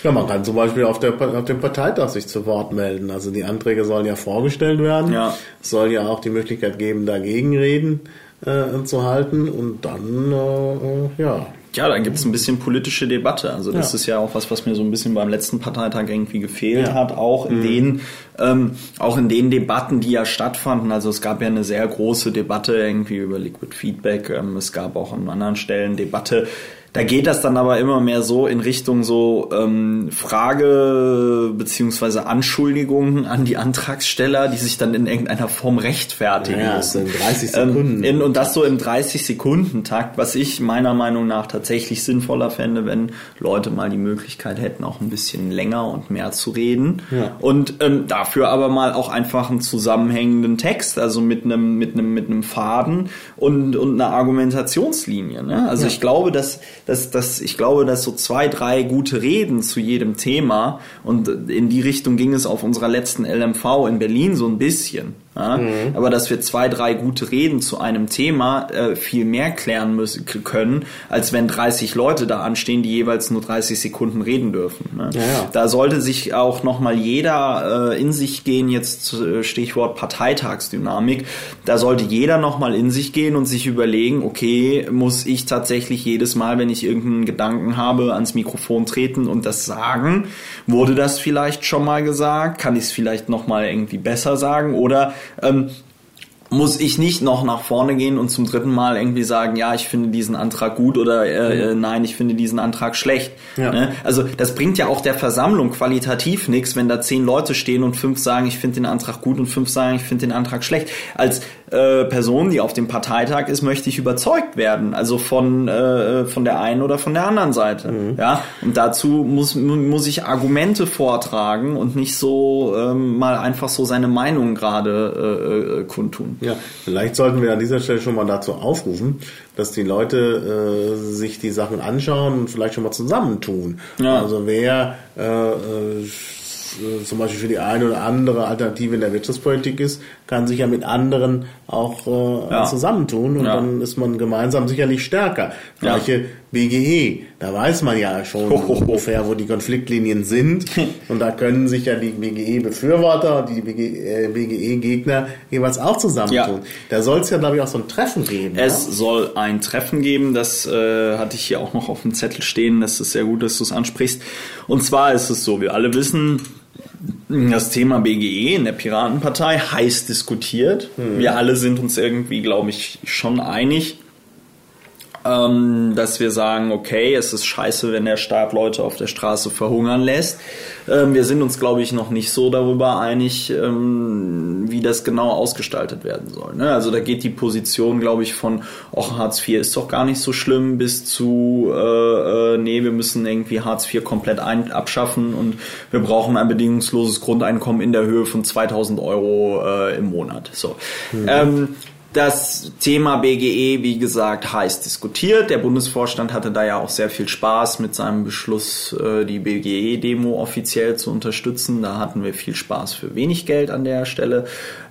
Ja, man kann zum Beispiel auf, der, auf dem Parteitag sich zu Wort melden. Also die Anträge sollen ja vorgestellt werden. Ja. Es soll ja auch die Möglichkeit geben, dagegen reden äh, zu halten und dann, äh, äh, ja. Ja, dann gibt es ein bisschen politische Debatte. Also das ja. ist ja auch was, was mir so ein bisschen beim letzten Parteitag irgendwie gefehlt ja. hat, auch in mhm. den ähm, auch in den Debatten, die ja stattfanden. Also es gab ja eine sehr große Debatte irgendwie über Liquid Feedback. Ähm, es gab auch an anderen Stellen Debatte da geht das dann aber immer mehr so in Richtung so ähm, Frage beziehungsweise Anschuldigungen an die Antragsteller, die sich dann in irgendeiner Form rechtfertigen ja, müssen. in 30 Sekunden. Ähm, in, und das so im 30 Sekunden Takt, was ich meiner Meinung nach tatsächlich sinnvoller fände, wenn Leute mal die Möglichkeit hätten, auch ein bisschen länger und mehr zu reden. Ja. Und ähm, dafür aber mal auch einfach einen zusammenhängenden Text, also mit einem mit einem mit einem Faden und und einer Argumentationslinie. Ne? Also ja. ich glaube, dass dass, dass ich glaube, dass so zwei, drei gute Reden zu jedem Thema und in die Richtung ging es auf unserer letzten LMV in Berlin so ein bisschen. Ja? Mhm. Aber dass wir zwei, drei gute Reden zu einem Thema äh, viel mehr klären müssen können, als wenn 30 Leute da anstehen, die jeweils nur 30 Sekunden reden dürfen. Ne? Ja, ja. Da sollte sich auch nochmal jeder äh, in sich gehen, jetzt äh, Stichwort Parteitagsdynamik, da sollte jeder nochmal in sich gehen und sich überlegen, okay, muss ich tatsächlich jedes Mal, wenn ich irgendeinen Gedanken habe, ans Mikrofon treten und das sagen? Wurde das vielleicht schon mal gesagt? Kann ich es vielleicht nochmal irgendwie besser sagen? Oder ähm, muss ich nicht noch nach vorne gehen und zum dritten Mal irgendwie sagen, ja, ich finde diesen Antrag gut oder äh, mhm. nein, ich finde diesen Antrag schlecht. Ja. Ne? Also das bringt ja auch der Versammlung qualitativ nichts, wenn da zehn Leute stehen und fünf sagen, ich finde den Antrag gut und fünf sagen, ich finde den Antrag schlecht. Als äh, Person, die auf dem Parteitag ist, möchte ich überzeugt werden. Also von, äh, von der einen oder von der anderen Seite. Mhm. Ja? Und dazu muss, muss ich Argumente vortragen und nicht so ähm, mal einfach so seine Meinung gerade äh, äh, kundtun. Ja, vielleicht sollten wir an dieser Stelle schon mal dazu aufrufen, dass die Leute äh, sich die Sachen anschauen und vielleicht schon mal zusammentun. Ja. Also wer äh, äh äh, zum Beispiel für die eine oder andere Alternative in der Wirtschaftspolitik ist, kann sich ja mit anderen auch äh, ja. zusammentun und ja. dann ist man gemeinsam sicherlich stärker. Gleiche. BGE, da weiß man ja schon ungefähr, wo die Konfliktlinien sind und da können sich ja die BGE-Befürworter und die BGE-Gegner äh, jeweils auch zusammentun. Da soll es ja, glaube ich, auch so ein Treffen geben. Es ja? soll ein Treffen geben, das äh, hatte ich hier auch noch auf dem Zettel stehen, das ist sehr gut, dass du es ansprichst. Und zwar ist es so, wir alle wissen, das Thema BGE in der Piratenpartei heiß diskutiert. Mhm. Wir alle sind uns irgendwie, glaube ich, schon einig. Ähm, dass wir sagen, okay, es ist scheiße, wenn der Staat Leute auf der Straße verhungern lässt. Ähm, wir sind uns, glaube ich, noch nicht so darüber einig, ähm, wie das genau ausgestaltet werden soll. Ne? Also da geht die Position, glaube ich, von, auch Hartz IV ist doch gar nicht so schlimm, bis zu, äh, äh, nee, wir müssen irgendwie Hartz IV komplett ein abschaffen und wir brauchen ein bedingungsloses Grundeinkommen in der Höhe von 2000 Euro äh, im Monat. So. Mhm. Das Thema BGE, wie gesagt, heiß diskutiert. Der Bundesvorstand hatte da ja auch sehr viel Spaß mit seinem Beschluss, äh, die BGE-Demo offiziell zu unterstützen. Da hatten wir viel Spaß für wenig Geld an der Stelle.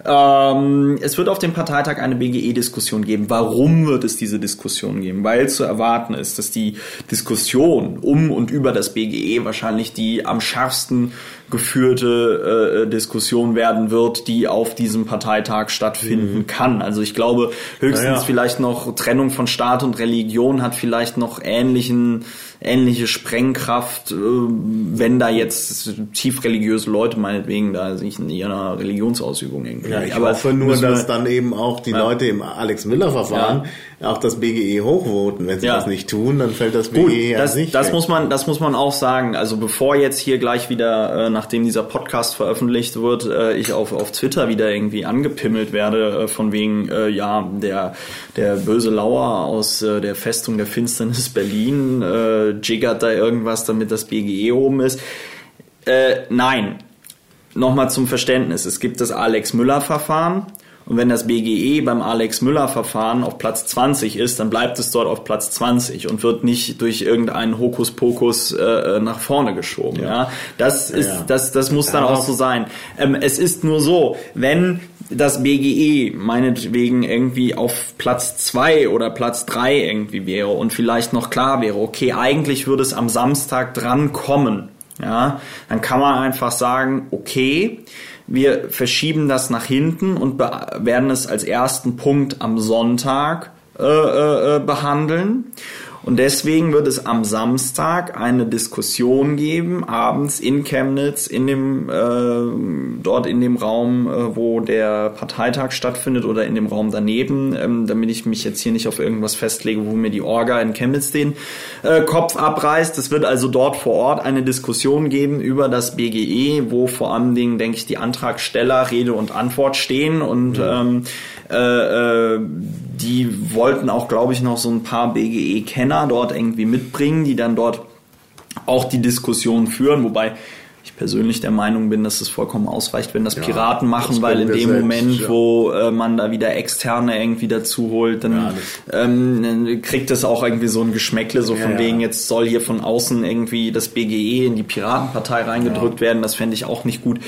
Ähm, es wird auf dem Parteitag eine BGE-Diskussion geben. Warum wird es diese Diskussion geben? Weil zu erwarten ist, dass die Diskussion um und über das BGE wahrscheinlich die am schärfsten geführte äh, Diskussion werden wird, die auf diesem Parteitag stattfinden mhm. kann. Also ich glaube, höchstens ja. vielleicht noch Trennung von Staat und Religion hat vielleicht noch ähnlichen ähnliche Sprengkraft, äh, wenn da jetzt tief religiöse Leute meinetwegen da sich in ihrer Religionsausübung irgendwie. Ja, ich aber hoffe nur, dass dann eben auch die ja. Leute im Alex Miller Verfahren ja auch das BGE hochvoten. Wenn sie ja. das nicht tun, dann fällt das BGE Gut, ja das, nicht. Das weg. muss man, das muss man auch sagen. Also bevor jetzt hier gleich wieder, äh, nachdem dieser Podcast veröffentlicht wird, äh, ich auf, auf Twitter wieder irgendwie angepimmelt werde, von wegen, ja, der, der böse Lauer aus der Festung der Finsternis Berlin äh, jiggert da irgendwas, damit das BGE oben ist. Äh, nein. Nochmal zum Verständnis. Es gibt das Alex Müller Verfahren und wenn das BGE beim Alex Müller Verfahren auf Platz 20 ist, dann bleibt es dort auf Platz 20 und wird nicht durch irgendeinen Hokuspokus äh, äh, nach vorne geschoben. Ja. ja. Das ist, ja. das, das muss dann auch so sein. Ähm, es ist nur so, wenn das BGE meinetwegen irgendwie auf Platz 2 oder Platz 3 irgendwie wäre und vielleicht noch klar wäre, okay, eigentlich würde es am Samstag dran kommen, ja, dann kann man einfach sagen, okay, wir verschieben das nach hinten und werden es als ersten Punkt am Sonntag äh, äh, äh behandeln. Und deswegen wird es am Samstag eine Diskussion geben, abends in Chemnitz, in dem, äh, dort in dem Raum, äh, wo der Parteitag stattfindet oder in dem Raum daneben, ähm, damit ich mich jetzt hier nicht auf irgendwas festlege, wo mir die Orga in Chemnitz den äh, Kopf abreißt. Es wird also dort vor Ort eine Diskussion geben über das BGE, wo vor allen Dingen, denke ich, die Antragsteller Rede und Antwort stehen und mhm. ähm, äh, äh, die wollten auch, glaube ich, noch so ein paar BGE-Kenner dort irgendwie mitbringen, die dann dort auch die Diskussion führen, wobei ich persönlich der Meinung bin, dass es vollkommen ausreicht, wenn das ja, Piraten machen, weil in dem selbst, Moment, ja. wo äh, man da wieder externe irgendwie dazu holt, dann ja, ähm, kriegt es auch irgendwie so ein Geschmäckle, so von wegen, jetzt soll hier von außen irgendwie das BGE in die Piratenpartei reingedrückt werden, das fände ich auch nicht gut.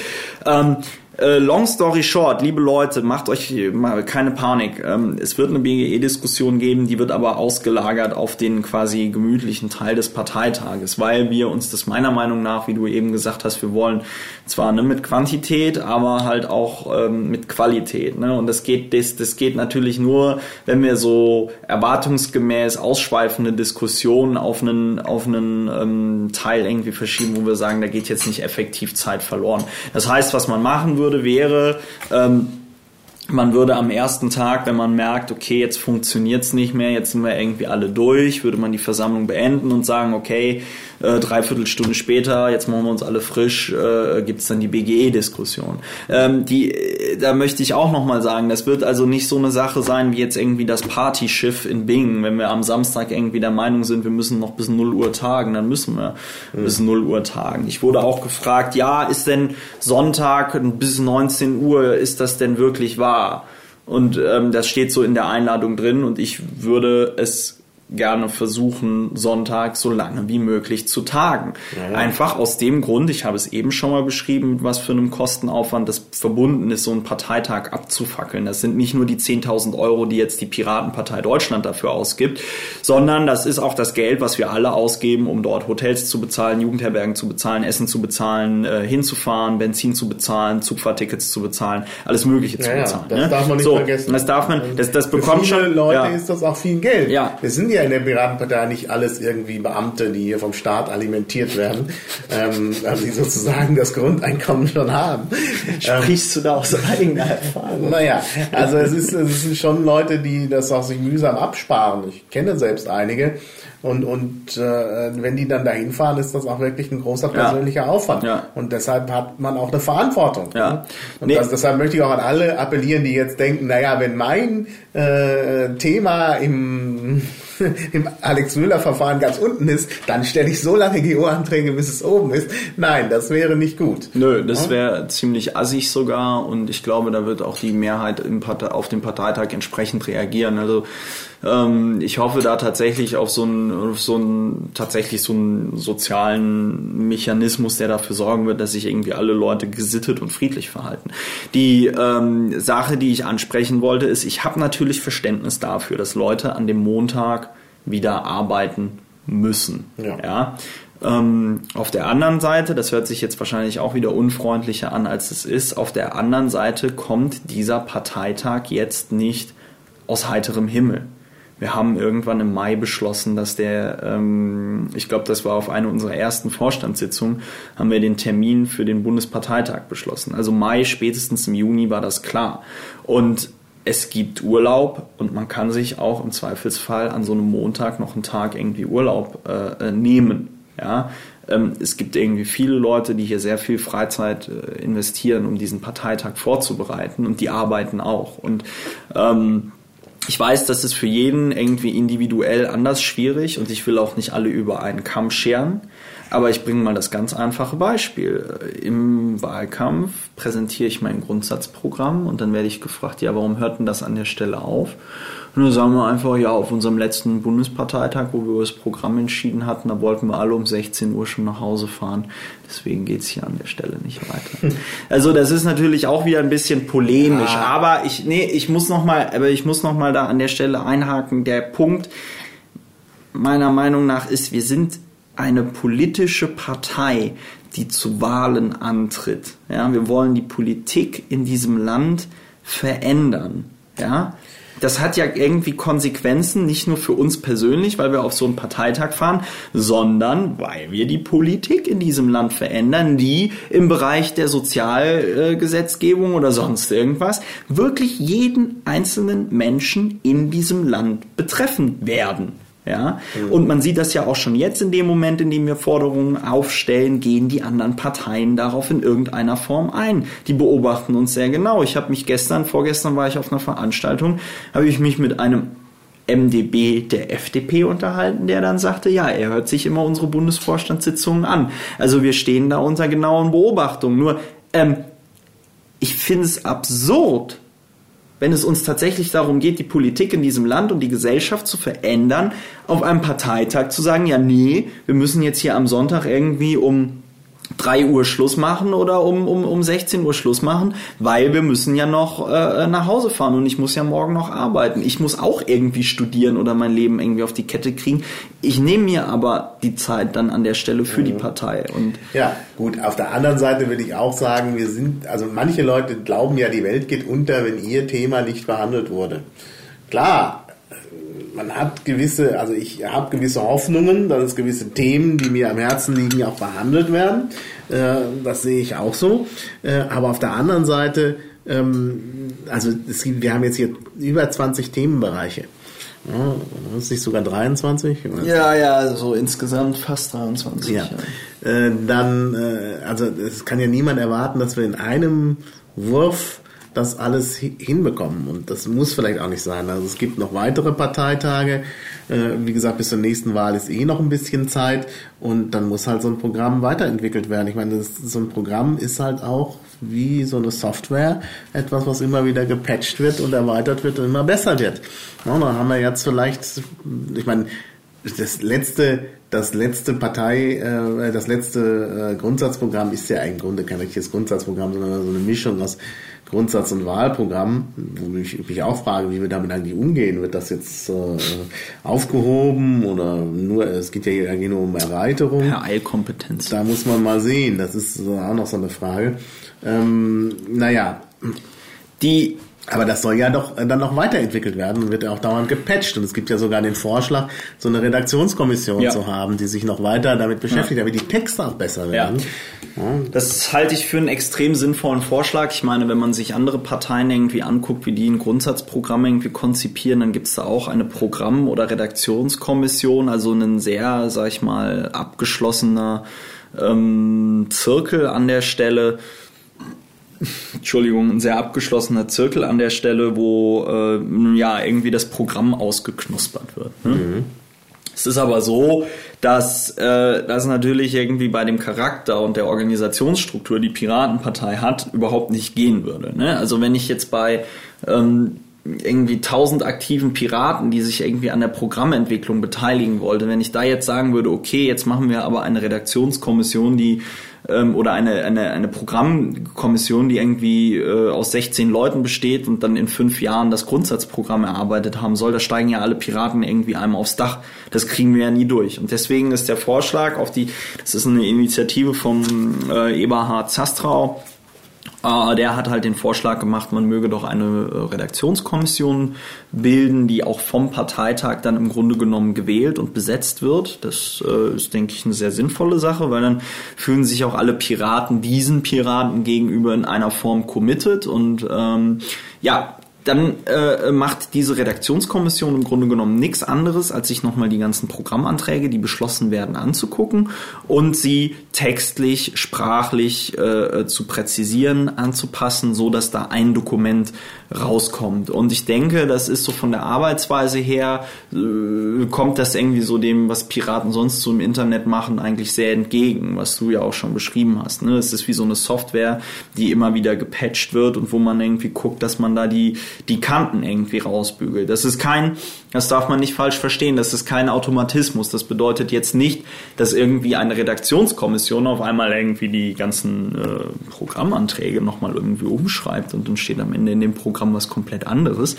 Ähm, äh, long story short, liebe Leute, macht euch keine Panik. Ähm, es wird eine BGE-Diskussion geben, die wird aber ausgelagert auf den quasi gemütlichen Teil des Parteitages, weil wir uns das meiner Meinung nach, wie du eben gesagt hast, wir wollen zwar ne, mit Quantität, aber halt auch ähm, mit Qualität. Ne? Und das geht, das, das geht natürlich nur, wenn wir so erwartungsgemäß ausschweifende Diskussionen auf einen, auf einen ähm, Teil irgendwie verschieben, wo wir sagen, da geht jetzt nicht effektiv Zeit verloren. Das heißt, was man machen würde, würde, wäre, ähm, man würde am ersten Tag, wenn man merkt, okay, jetzt funktioniert es nicht mehr, jetzt sind wir irgendwie alle durch, würde man die Versammlung beenden und sagen, okay, äh, dreiviertel Stunde später, jetzt machen wir uns alle frisch, äh, gibt es dann die BGE-Diskussion. Ähm, die, äh, da möchte ich auch nochmal sagen, das wird also nicht so eine Sache sein wie jetzt irgendwie das Partyschiff in Bingen. Wenn wir am Samstag irgendwie der Meinung sind, wir müssen noch bis 0 Uhr tagen, dann müssen wir mhm. bis 0 Uhr tagen. Ich wurde auch gefragt, ja, ist denn Sonntag bis 19 Uhr, ist das denn wirklich wahr? Und ähm, das steht so in der Einladung drin und ich würde es gerne versuchen, Sonntag so lange wie möglich zu tagen. Ja, ja. Einfach aus dem Grund, ich habe es eben schon mal beschrieben, mit was für einem Kostenaufwand das verbunden ist, so einen Parteitag abzufackeln. Das sind nicht nur die 10.000 Euro, die jetzt die Piratenpartei Deutschland dafür ausgibt, sondern das ist auch das Geld, was wir alle ausgeben, um dort Hotels zu bezahlen, Jugendherbergen zu bezahlen, Essen zu bezahlen, äh, hinzufahren, Benzin zu bezahlen, Zugfahrtickets zu bezahlen, alles Mögliche ja, zu bezahlen. das ne? darf man nicht so, vergessen. Das darf man, das, das bekommt schon. Leute ist das auch viel Geld. Ja. Wir sind ja ja in der Piratenpartei nicht alles irgendwie Beamte, die hier vom Staat alimentiert werden, ähm, also die sozusagen das Grundeinkommen schon haben. Sprichst du da aus eigener Erfahrung? Naja, also es, ist, es sind schon Leute, die das auch sich mühsam absparen. Ich kenne selbst einige. Und, und äh, wenn die dann dahin fahren, ist das auch wirklich ein großer persönlicher Ja. Aufwand. Ja. Und deshalb hat man auch eine Verantwortung. Ja. ne? Und Nee. das, deshalb möchte ich auch an alle appellieren, die jetzt denken, naja, wenn mein äh, Thema im, im Alex-Müller-Verfahren ganz unten ist, dann stelle ich so lange GO-Anträge, bis es oben ist. Nein, das wäre nicht gut. Nö, das wäre ziemlich assig sogar und ich glaube, da wird auch die Mehrheit im Partei, auf den Parteitag entsprechend reagieren. Also ähm, ich hoffe da tatsächlich auf so einen, auf so einen tatsächlich so einen sozialen Mechanismus, der dafür sorgen wird, dass sich irgendwie alle Leute gesittet und friedlich verhalten. Die ähm, Sache, die ich ansprechen wollte, ist, ich habe natürlich Verständnis dafür, dass Leute an dem Montag wieder arbeiten müssen. Ja. ja? Ähm, auf der anderen Seite, das hört sich jetzt wahrscheinlich auch wieder unfreundlicher an, als es ist, auf der anderen Seite kommt dieser Parteitag jetzt nicht aus heiterem Himmel. Wir haben irgendwann im Mai beschlossen, dass der, ähm, ich glaube, das war auf einer unserer ersten Vorstandssitzungen, haben wir den Termin für den Bundesparteitag beschlossen. Also Mai, spätestens im Juni war das klar. Und es gibt Urlaub und man kann sich auch im Zweifelsfall an so einem Montag noch einen Tag irgendwie Urlaub äh, äh, nehmen. Ja, ähm, es gibt irgendwie viele Leute, die hier sehr viel Freizeit äh, investieren, um diesen Parteitag vorzubereiten und die arbeiten auch. Und ähm, ich weiß, das ist für jeden irgendwie individuell anders schwierig und ich will auch nicht alle über einen Kamm scheren. Aber ich bringe mal das ganz einfache Beispiel. Im Wahlkampf präsentiere ich mein Grundsatzprogramm und dann werde ich gefragt, ja, warum hört denn das an der Stelle auf? Und dann sagen wir einfach, ja, auf unserem letzten Bundesparteitag, wo wir über das Programm entschieden hatten, da wollten wir alle um 16 Uhr schon nach Hause fahren. Deswegen geht's hier an der Stelle nicht weiter. Also das ist natürlich auch wieder ein bisschen polemisch, Ja. aber ich, nee, ich muss noch mal, aber ich muss noch mal da an der Stelle einhaken. Der Punkt meiner Meinung nach ist, wir sind eine politische Partei, die zu Wahlen antritt. Ja, wir wollen die Politik in diesem Land verändern. Ja, das hat ja irgendwie Konsequenzen, nicht nur für uns persönlich, weil wir auf so einen Parteitag fahren, sondern weil wir die Politik in diesem Land verändern, die im Bereich der Sozialgesetzgebung oder sonst irgendwas wirklich jeden einzelnen Menschen in diesem Land betreffen werden. Ja, und man sieht das ja auch schon jetzt in dem Moment, in dem wir Forderungen aufstellen, gehen die anderen Parteien darauf in irgendeiner Form ein. Die beobachten uns sehr genau. Ich habe mich gestern, vorgestern war ich auf einer Veranstaltung, habe ich mich mit einem MDB der FDP unterhalten, der dann sagte, ja, er hört sich immer unsere Bundesvorstandssitzungen an. Also wir stehen da unter genauen Beobachtungen. Nur, ähm, ich finde es absurd, wenn es uns tatsächlich darum geht, die Politik in diesem Land und die Gesellschaft zu verändern, auf einem Parteitag zu sagen, ja, nee, wir müssen jetzt hier am Sonntag irgendwie um 3 Uhr Schluss machen oder um, um, um 16 Uhr Schluss machen, weil wir müssen ja noch äh, nach Hause fahren und ich muss ja morgen noch arbeiten. Ich muss auch irgendwie studieren oder mein Leben irgendwie auf die Kette kriegen. Ich nehme mir aber die Zeit dann an der Stelle für die Partei und Ja, gut. Auf der anderen Seite will ich auch sagen, wir sind, also manche Leute glauben ja, die Welt geht unter, wenn ihr Thema nicht behandelt wurde. Klar, man hat gewisse, also ich habe gewisse Hoffnungen, dass es gewisse Themen, die mir am Herzen liegen, auch behandelt werden. Äh, das sehe ich auch so. Äh, aber auf der anderen Seite, ähm, also gibt, wir haben jetzt hier über 20 Themenbereiche. Ja, ist nicht sogar 23? ja, ja, so insgesamt fast 23. Ja. Äh, dann, also es kann ja niemand erwarten, dass wir in einem Wurf das alles hi- hinbekommen. Und das muss vielleicht auch nicht sein. Also es gibt noch weitere Parteitage. Äh, wie gesagt, bis zur nächsten Wahl ist eh noch ein bisschen Zeit. Und dann muss halt so ein Programm weiterentwickelt werden. Ich meine, das, so ein Programm ist halt auch wie so eine Software etwas, was immer wieder gepatcht wird und erweitert wird und immer besser wird. Ja, dann haben wir jetzt vielleicht, ich meine, das letzte, das letzte Partei, äh, das letzte äh, Grundsatzprogramm ist ja im Grunde kein richtiges Grundsatzprogramm, sondern so eine Mischung aus Grundsatz- und Wahlprogramm, wo ich mich auch frage, wie wir damit eigentlich umgehen. Wird das jetzt äh, aufgehoben oder nur, es geht ja hier eigentlich nur um Erweiterung. Per Eilkompetenz. Da muss man mal sehen, das ist so auch noch so eine Frage. Ähm, naja, Die Aber das soll ja doch dann noch weiterentwickelt werden und wird ja auch dauernd gepatcht. Und es gibt ja sogar den Vorschlag, so eine Redaktionskommission ja. zu haben, die sich noch weiter damit beschäftigt, ja. damit die Texte auch besser werden. Ja. Das halte ich für einen extrem sinnvollen Vorschlag. Ich meine, wenn man sich andere Parteien irgendwie anguckt, wie die ein Grundsatzprogramm irgendwie konzipieren, dann gibt es da auch eine Programm- oder Redaktionskommission, also einen sehr, sag ich mal, abgeschlossener ähm, Zirkel an der Stelle Entschuldigung, ein sehr abgeschlossener Zirkel an der Stelle, wo äh, ja irgendwie das Programm ausgeknuspert wird. Ne? Mhm. Es ist aber so, dass äh, das natürlich irgendwie bei dem Charakter und der Organisationsstruktur, die Piratenpartei hat, überhaupt nicht gehen würde. Ne? Also wenn ich jetzt bei ähm, irgendwie tausend aktiven Piraten, die sich irgendwie an der Programmentwicklung beteiligen wollte, wenn ich da jetzt sagen würde, okay, jetzt machen wir aber eine Redaktionskommission, die ähm, oder eine, eine, eine Programmkommission, die irgendwie äh, aus 16 Leuten besteht und dann in fünf Jahren das Grundsatzprogramm erarbeitet haben soll, da steigen ja alle Piraten irgendwie einmal aufs Dach. Das kriegen wir ja nie durch. Und deswegen ist der Vorschlag auf die, das ist eine Initiative vom äh, Eberhard Zastrau, der hat halt den Vorschlag gemacht, man möge doch eine äh, Redaktionskommission bilden, die auch vom Parteitag dann im Grunde genommen gewählt und besetzt wird. Das äh, ist, denke ich, eine sehr sinnvolle Sache, weil dann fühlen sich auch alle Piraten diesen Piraten gegenüber in einer Form committed und ähm, ja, dann äh, macht diese Redaktionskommission im Grunde genommen nichts anderes, als sich nochmal die ganzen Programmanträge, die beschlossen werden, anzugucken und sie textlich, sprachlich äh, zu präzisieren, anzupassen, so dass da ein Dokument rauskommt. Und ich denke, das ist so von der Arbeitsweise her, äh, kommt das irgendwie so dem, was Piraten sonst so im Internet machen, eigentlich sehr entgegen, was du ja auch schon beschrieben hast. Ne? Es ist wie so eine Software, die immer wieder gepatcht wird und wo man irgendwie guckt, dass man da die die Kanten irgendwie rausbügelt. Das ist kein, das darf man nicht falsch verstehen, das ist kein Automatismus. Das bedeutet jetzt nicht, dass irgendwie eine Redaktionskommission auf einmal irgendwie die ganzen äh, Programmanträge nochmal irgendwie umschreibt und dann steht am Ende in dem Programm was komplett anderes,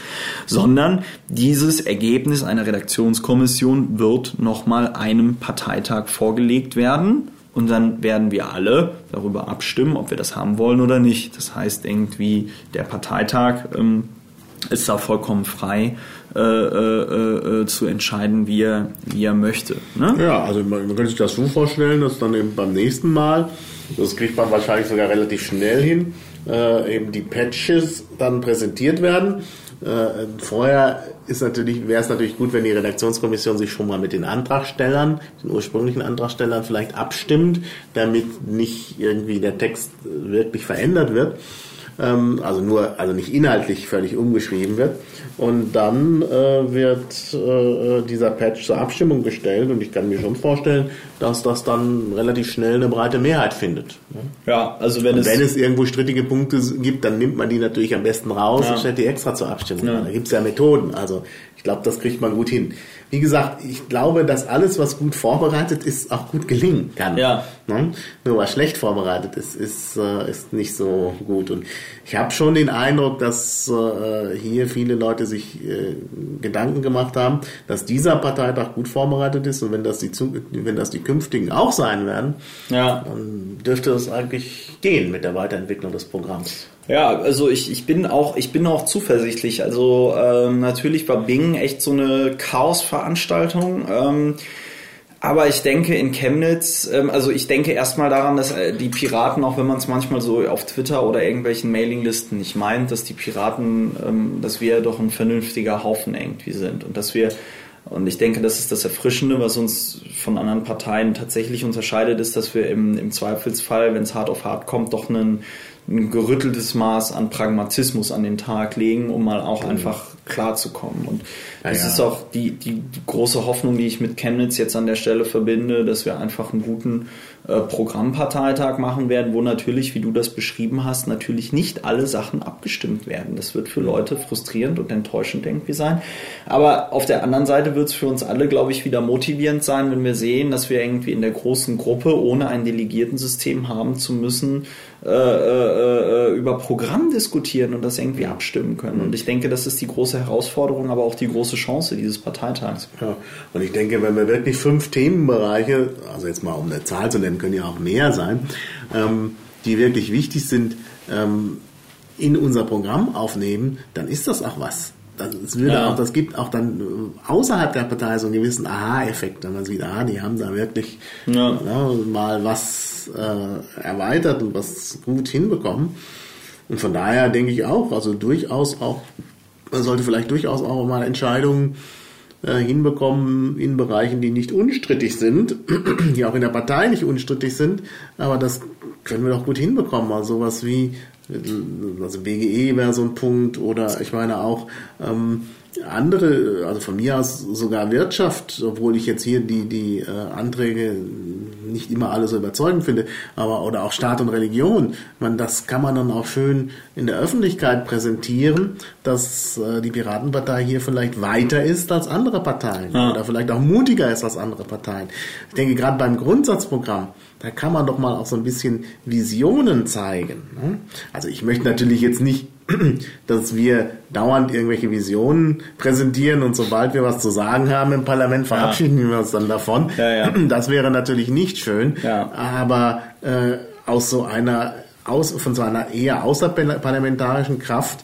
sondern dieses Ergebnis einer Redaktionskommission wird nochmal einem Parteitag vorgelegt werden und dann werden wir alle darüber abstimmen, ob wir das haben wollen oder nicht. Das heißt irgendwie der Parteitag ähm, ist da vollkommen frei äh, äh, äh, zu entscheiden, wie er, wie er möchte. Ne? Ja, also man, man könnte sich das so vorstellen, dass dann eben beim nächsten Mal, das kriegt man wahrscheinlich sogar relativ schnell hin, äh, eben die Patches dann präsentiert werden. Äh, vorher ist natürlich, wäre es natürlich gut, wenn die Redaktionskommission sich schon mal mit den Antragstellern, den ursprünglichen Antragstellern vielleicht abstimmt, damit nicht irgendwie der Text wirklich verändert wird ähm, also nur, also nicht inhaltlich völlig umgeschrieben wird. Und dann äh, wird äh, dieser Patch zur Abstimmung gestellt und ich kann mir schon vorstellen, dass das dann relativ schnell eine breite Mehrheit findet. Ja, also wenn und es wenn es irgendwo strittige Punkte gibt, dann nimmt man die natürlich am besten raus ja. und stellt die extra zur Abstimmung. Ja. Da gibt es ja Methoden. Also ich glaube, das kriegt man gut hin wie gesagt, ich glaube, dass alles, was gut vorbereitet ist, auch gut gelingen kann. Ja. Ne? Nur was schlecht vorbereitet ist, ist, äh, ist nicht so gut. Und ich habe schon den Eindruck, dass äh, hier viele Leute sich äh, Gedanken gemacht haben, dass dieser Parteitag gut vorbereitet ist und wenn das die, wenn das die künftigen auch sein werden, ja. dann dürfte es eigentlich gehen mit der Weiterentwicklung des Programms. Ja, also ich, ich bin auch ich bin auch zuversichtlich. Also ähm, natürlich war Bing echt so eine Chaosveranstaltung. Ähm, aber ich denke in Chemnitz, ähm, also ich denke erstmal daran, dass äh, die Piraten, auch wenn man es manchmal so auf Twitter oder irgendwelchen Mailinglisten nicht meint, dass die Piraten, ähm, dass wir doch ein vernünftiger Haufen irgendwie sind und dass wir und ich denke, das ist das Erfrischende, was uns von anderen Parteien tatsächlich unterscheidet, ist, dass wir im, im Zweifelsfall, wenn es hart auf hart kommt, doch einen ein gerütteltes Maß an Pragmatismus an den Tag legen, um mal auch mhm. einfach klarzukommen. Und ja, das ja. ist auch die, die große Hoffnung, die ich mit Chemnitz jetzt an der Stelle verbinde, dass wir einfach einen guten Programmparteitag machen werden, wo natürlich, wie du das beschrieben hast, natürlich nicht alle Sachen abgestimmt werden. Das wird für Leute frustrierend und enttäuschend irgendwie sein. Aber auf der anderen Seite wird es für uns alle, glaube ich, wieder motivierend sein, wenn wir sehen, dass wir irgendwie in der großen Gruppe, ohne ein Delegiertensystem haben zu müssen, äh, äh, äh, über Programm diskutieren und das irgendwie abstimmen können. Und ich denke, das ist die große Herausforderung, aber auch die große Chance dieses Parteitags. Ja, und ich denke, wenn wir wirklich fünf Themenbereiche, also jetzt mal um eine Zahl zu nennen, können ja auch mehr sein, ähm, die wirklich wichtig sind, ähm, in unser Programm aufnehmen, dann ist das auch was. Das, würde Ja. auch, das gibt auch dann äh, außerhalb der Partei so einen gewissen Aha-Effekt, wenn man sieht, ah, die haben da wirklich Ja. ja, mal was äh, erweitert und was gut hinbekommen. Und von daher denke ich auch, also durchaus auch, man sollte vielleicht durchaus auch mal Entscheidungen äh, hinbekommen in Bereichen, die nicht unstrittig sind, die auch in der Partei nicht unstrittig sind, aber das können wir doch gut hinbekommen. Also sowas wie, also BGE wäre so ein Punkt oder ich meine auch ähm, andere, also von mir aus sogar Wirtschaft, obwohl ich jetzt hier die, die äh, Anträge nicht immer alle so überzeugend finde, aber oder auch Staat und Religion, man, das kann man dann auch schön in der Öffentlichkeit präsentieren, dass äh, die Piratenpartei hier vielleicht weiter ist als andere Parteien Ja. oder vielleicht auch mutiger ist als andere Parteien. Ich denke, gerade beim Grundsatzprogramm, da kann man doch mal auch so ein bisschen Visionen zeigen. Ne? Also ich möchte natürlich jetzt nicht, dass wir dauernd irgendwelche Visionen präsentieren und sobald wir was zu sagen haben im Parlament, verabschieden wir uns dann davon. Ja, ja. Das wäre natürlich nicht schön, Ja. aber äh, aus so einer aus, von so einer eher außerparlamentarischen Kraft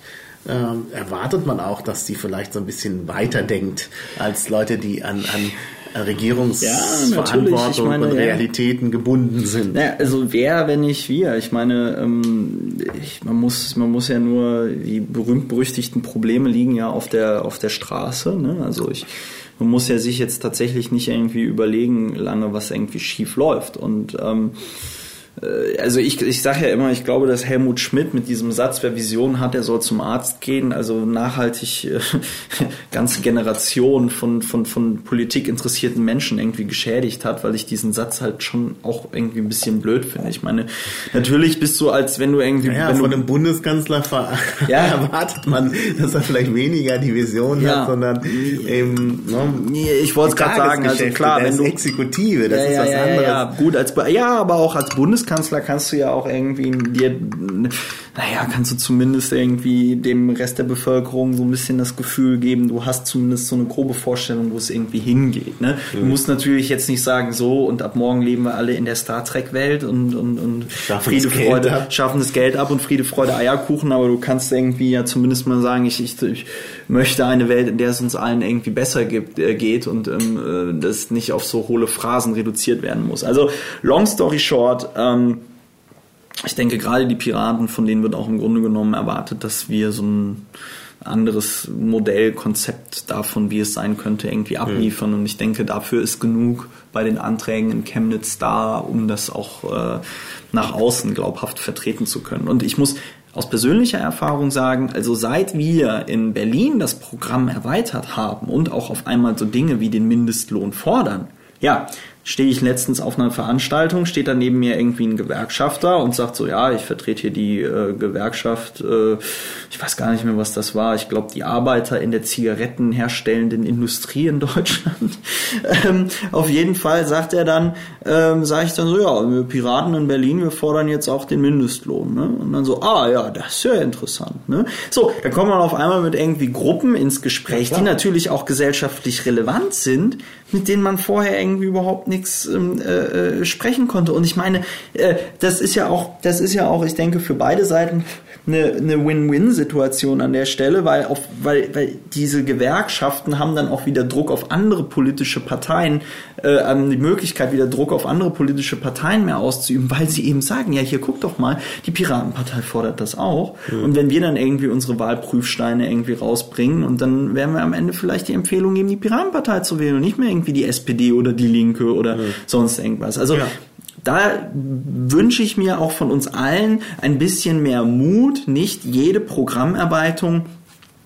ähm, erwartet man auch, dass sie vielleicht so ein bisschen weiterdenkt als Leute, die an, an Regierungsverantwortung Ja, meine, und ja. Realitäten gebunden sind. Naja, also wer, wenn nicht wir? Ich meine, ähm, ich, man, muss, man muss ja nur, die berühmt-berüchtigten Probleme liegen ja auf der, auf der Straße. Ne? Also ich, man muss ja sich jetzt tatsächlich nicht irgendwie überlegen lange, was irgendwie schief läuft. Und ähm, äh, also ich, ich sage ja immer, ich glaube, dass Helmut Schmidt mit diesem Satz, wer Vision hat, der soll zum Arzt gehen, also nachhaltig äh, ganze Generationen von, von, von Politik interessierten Menschen irgendwie geschädigt hat, weil ich diesen Satz halt schon auch irgendwie ein bisschen blöd finde. Ich meine, natürlich bist du, als wenn du irgendwie... Ja, wenn von du, einem Bundeskanzler Ja. erwartet man, dass er vielleicht weniger die Vision Ja. hat, sondern eben ne, Nee, ich wollte es gerade sagen, also klar, wenn du... Exekutive, das ja, ist was anderes. Ja, gut, als, ja, aber auch als Bundeskanzler kannst du ja auch irgendwie dir, naja, kannst du zumindest irgendwie dem Rest der Bevölkerung so ein bisschen das Gefühl geben, du hast zumindest so eine grobe Vorstellung, wo es irgendwie hingeht. Ne? Du Mhm. musst natürlich jetzt nicht sagen, so und ab morgen leben wir alle in der Star Trek Welt und, und, und Schaffen Friede, das Geld Freude, ab. schaffen das Geld ab und Friede, Freude, Eierkuchen, aber du kannst irgendwie ja zumindest mal sagen, ich, ich, ich möchte eine Welt, in der es uns allen irgendwie besser gibt, äh, geht und ähm, äh, das nicht auf so hohle Phrasen reduziert werden muss. Also long story short, ähm, ich denke gerade die Piraten, von denen wird auch im Grunde genommen erwartet, dass wir so ein anderes Modellkonzept davon, wie es sein könnte, irgendwie abliefern. Und ich denke, dafür ist genug bei den Anträgen in Chemnitz da, um das auch äh, nach außen glaubhaft vertreten zu können. Und ich muss aus persönlicher Erfahrung sagen, also seit wir in Berlin das Programm erweitert haben und auch auf einmal so Dinge wie den Mindestlohn fordern, ja, stehe ich letztens auf einer Veranstaltung, steht da neben mir irgendwie ein Gewerkschafter und sagt so, ja, ich vertrete hier die äh, Gewerkschaft, äh, ich weiß gar nicht mehr, was das war, ich glaube, die Arbeiter in der zigarettenherstellenden Industrie in Deutschland. ähm, auf jeden Fall sagt er dann, ähm, sage ich dann so, ja, wir Piraten in Berlin, wir fordern jetzt auch den Mindestlohn. Ne? Und dann so, ah ja, das ist ja interessant. Ne? So, da kommt man auf einmal mit irgendwie Gruppen ins Gespräch, die natürlich auch gesellschaftlich relevant sind, mit denen man vorher irgendwie überhaupt nichts ähm, äh, äh, sprechen konnte. Und ich meine, äh, das ist ja auch, das ist ja auch, ich denke, für beide Seiten eine, eine Win-Win-Situation an der Stelle, weil, auf, weil, weil diese Gewerkschaften haben dann auch wieder Druck auf andere politische Parteien, äh, haben die Möglichkeit, wieder Druck auf andere politische Parteien mehr auszuüben, weil sie eben sagen, ja, hier guck doch mal, die Piratenpartei fordert das auch. Und wenn wir dann irgendwie unsere Wahlprüfsteine irgendwie rausbringen und dann werden wir am Ende vielleicht die Empfehlung geben, die Piratenpartei zu wählen und nicht mehr irgendwie die SPD oder die Linke oder sonst irgendwas. Also Ja. Da wünsche ich mir auch von uns allen ein bisschen mehr Mut, nicht jede Programmarbeitung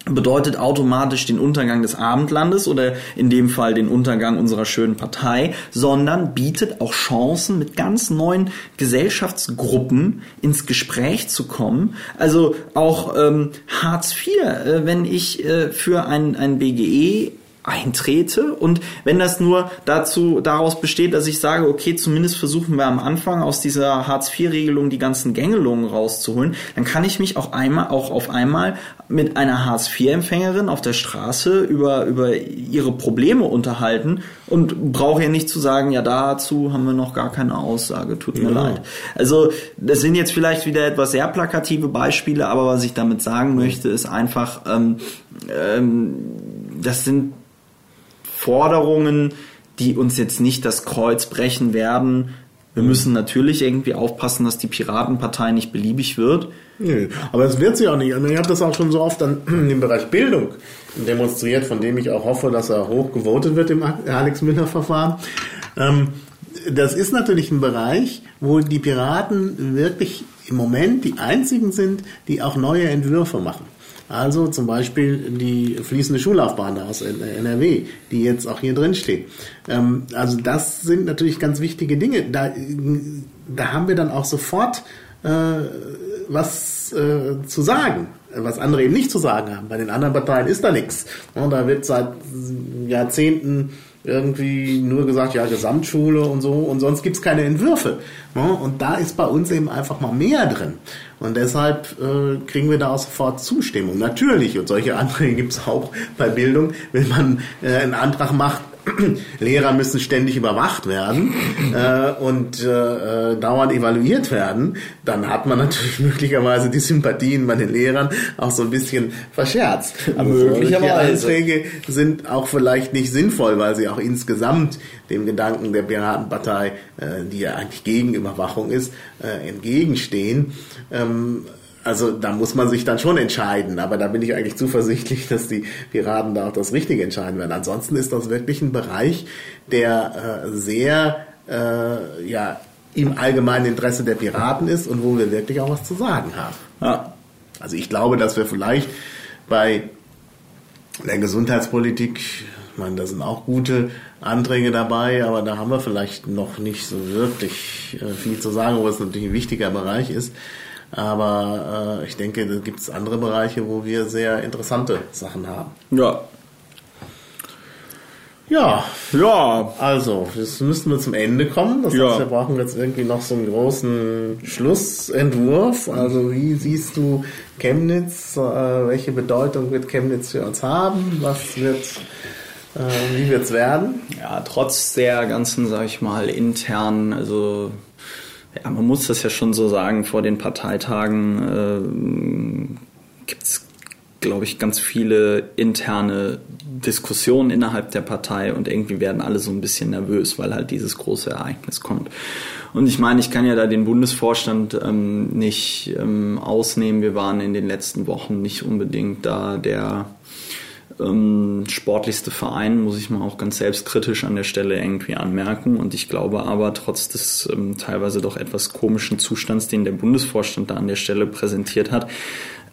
bedeutet automatisch den Untergang des Abendlandes oder in dem Fall den Untergang unserer schönen Partei, sondern bietet auch Chancen, mit ganz neuen Gesellschaftsgruppen ins Gespräch zu kommen. Also auch ähm, Hartz IV, äh, wenn ich äh, für ein, ein BGE eintrete und wenn das nur dazu daraus besteht, dass ich sage, okay, zumindest versuchen wir am Anfang aus dieser Hartz-IV-Regelung die ganzen Gängelungen rauszuholen, dann kann ich mich auch einmal auch auf einmal mit einer Hartz-IV-Empfängerin auf der Straße über über ihre Probleme unterhalten und brauche ja nicht zu sagen, ja dazu haben wir noch gar keine Aussage, tut mir ja. leid. Also das sind jetzt vielleicht wieder etwas sehr plakative Beispiele, aber was ich damit sagen möchte, ist einfach, ähm, ähm, das sind Forderungen, die uns jetzt nicht das Kreuz brechen werden. Wir müssen natürlich irgendwie aufpassen, dass die Piratenpartei nicht beliebig wird. Nee, aber es wird sie auch nicht. Ich habe das auch schon so oft dann im Bereich Bildung demonstriert, von dem ich auch hoffe, dass er hoch gewotet wird im Alex Müller-Verfahren. Ähm, das ist natürlich ein Bereich, wo die Piraten wirklich im Moment die einzigen sind, die auch neue Entwürfe machen. Also zum Beispiel die fließende Schullaufbahn aus NRW, die jetzt auch hier drin steht. Ähm, also das sind natürlich ganz wichtige Dinge. Da, da haben wir dann auch sofort äh, was äh, zu sagen, was andere eben nicht zu sagen haben. Bei den anderen Parteien ist da nichts. Und da wird seit Jahrzehnten irgendwie nur gesagt, ja, Gesamtschule und so, und sonst gibt's keine Entwürfe. Und da ist bei uns eben einfach mal mehr drin. Und deshalb äh, kriegen wir da auch sofort Zustimmung. Natürlich, und solche Anträge gibt's auch bei Bildung, wenn man äh, einen Antrag macht, Lehrer müssen ständig überwacht werden äh, und äh, dauernd evaluiert werden, dann hat man natürlich möglicherweise die Sympathien bei den Lehrern auch so ein bisschen verscherzt. Also möglicherweise. Anträge sind auch vielleicht nicht sinnvoll, weil sie auch insgesamt dem Gedanken der Piratenpartei, äh, die ja eigentlich gegen Überwachung ist, äh, entgegenstehen. Ähm, also da muss man sich dann schon entscheiden, aber da bin ich eigentlich zuversichtlich, dass die Piraten da auch das Richtige entscheiden werden. Ansonsten ist das wirklich ein Bereich, der äh, sehr äh, ja, im allgemeinen Interesse der Piraten ist und wo wir wirklich auch was zu sagen haben. Ja. Also ich glaube, dass wir vielleicht bei der Gesundheitspolitik, ich meine, da sind auch gute Anträge dabei, aber da haben wir vielleicht noch nicht so wirklich äh, viel zu sagen, wo es natürlich ein wichtiger Bereich ist. Aber äh, ich denke, da gibt es andere Bereiche, wo wir sehr interessante Sachen haben. Ja. Ja. Ja. Also, jetzt müssten wir zum Ende kommen. Das ja. heißt, wir brauchen jetzt irgendwie noch so einen großen Schlussentwurf. Also, wie siehst du Chemnitz? Äh, welche Bedeutung wird Chemnitz für uns haben? Was wird äh, wie wird es werden? Ja, trotz der ganzen, sag ich mal, internen, also ja, man muss das ja schon so sagen, vor den Parteitagen äh, gibt es, glaube ich, ganz viele interne Diskussionen innerhalb der Partei und irgendwie werden alle so ein bisschen nervös, weil halt dieses große Ereignis kommt. Und ich meine, ich kann ja da den Bundesvorstand ähm, nicht ähm, ausnehmen. Wir waren in den letzten Wochen nicht unbedingt da der ähm, sportlichste Verein, muss ich mal auch ganz selbstkritisch an der Stelle irgendwie anmerken. Und ich glaube aber, trotz des ähm, teilweise doch etwas komischen Zustands, den der Bundesvorstand da an der Stelle präsentiert hat,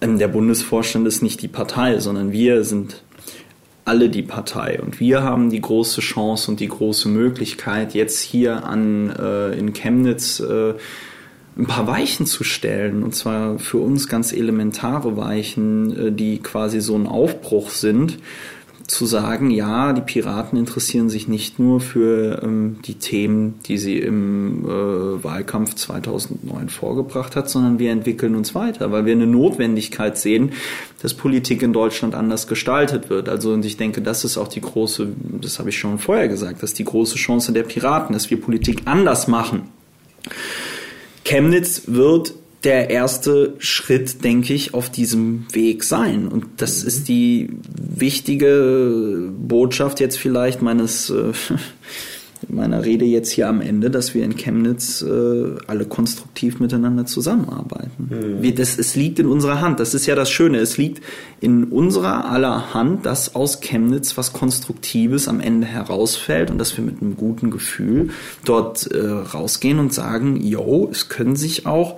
ähm, der Bundesvorstand ist nicht die Partei, sondern wir sind alle die Partei. Und wir haben die große Chance und die große Möglichkeit, jetzt hier an äh, in Chemnitz äh, ein paar Weichen zu stellen. Und zwar für uns ganz elementare Weichen, äh, die quasi so ein Aufbruch sind zu sagen, ja, die Piraten interessieren sich nicht nur für ähm, die Themen, die sie im äh, Wahlkampf 2009 vorgebracht hat, sondern wir entwickeln uns weiter, weil wir eine Notwendigkeit sehen, dass Politik in Deutschland anders gestaltet wird. Also und ich denke, das ist auch die große, das habe ich schon vorher gesagt, dass die große Chance der Piraten, dass wir Politik anders machen. Chemnitz wird der erste Schritt, denke ich, auf diesem Weg sein. Und das mhm. ist die wichtige Botschaft jetzt vielleicht meines äh, meiner Rede jetzt hier am Ende, dass wir in Chemnitz äh, alle konstruktiv miteinander zusammenarbeiten. Mhm. Wir, das, es liegt in unserer Hand. Das ist ja das Schöne. Es liegt in unserer aller Hand, dass aus Chemnitz was Konstruktives am Ende herausfällt und dass wir mit einem guten Gefühl dort äh, rausgehen und sagen, yo, es können sich auch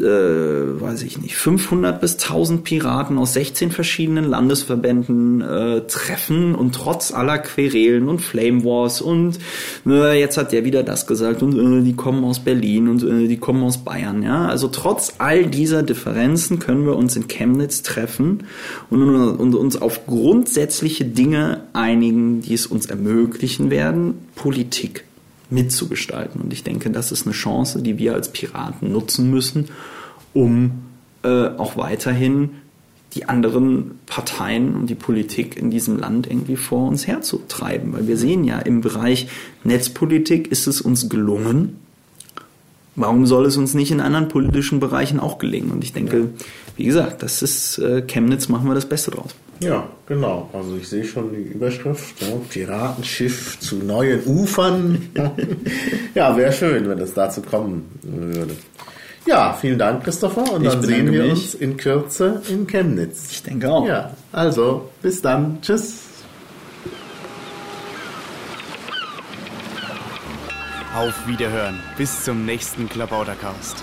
äh, weiß ich nicht, 500 bis 1000 Piraten aus 16 verschiedenen Landesverbänden äh, treffen und trotz aller Querelen und Flame Wars und äh, jetzt hat der wieder das gesagt und äh, die kommen aus Berlin und äh, die kommen aus Bayern, ja. Also trotz all dieser Differenzen können wir uns in Chemnitz treffen und, und uns auf grundsätzliche Dinge einigen, die es uns ermöglichen werden, Politik mitzugestalten. Und ich denke, das ist eine Chance, die wir als Piraten nutzen müssen, um äh, auch weiterhin die anderen Parteien und die Politik in diesem Land irgendwie vor uns herzutreiben. Weil wir sehen ja, im Bereich Netzpolitik ist es uns gelungen. Warum soll es uns nicht in anderen politischen Bereichen auch gelingen? Und ich denke, wie gesagt, das ist äh, Chemnitz, machen wir das Beste draus. Ja, genau. Also ich sehe schon die Überschrift, ja, Piratenschiff zu neuen Ufern. ja, wäre schön, wenn es dazu kommen würde. Ja, vielen Dank, Christopher. Und Ich dann sehen wir mich. uns in Kürze in Chemnitz. Ich denke auch. Ja, also bis dann. Tschüss. Auf Wiederhören. Bis zum nächsten Klabautercast.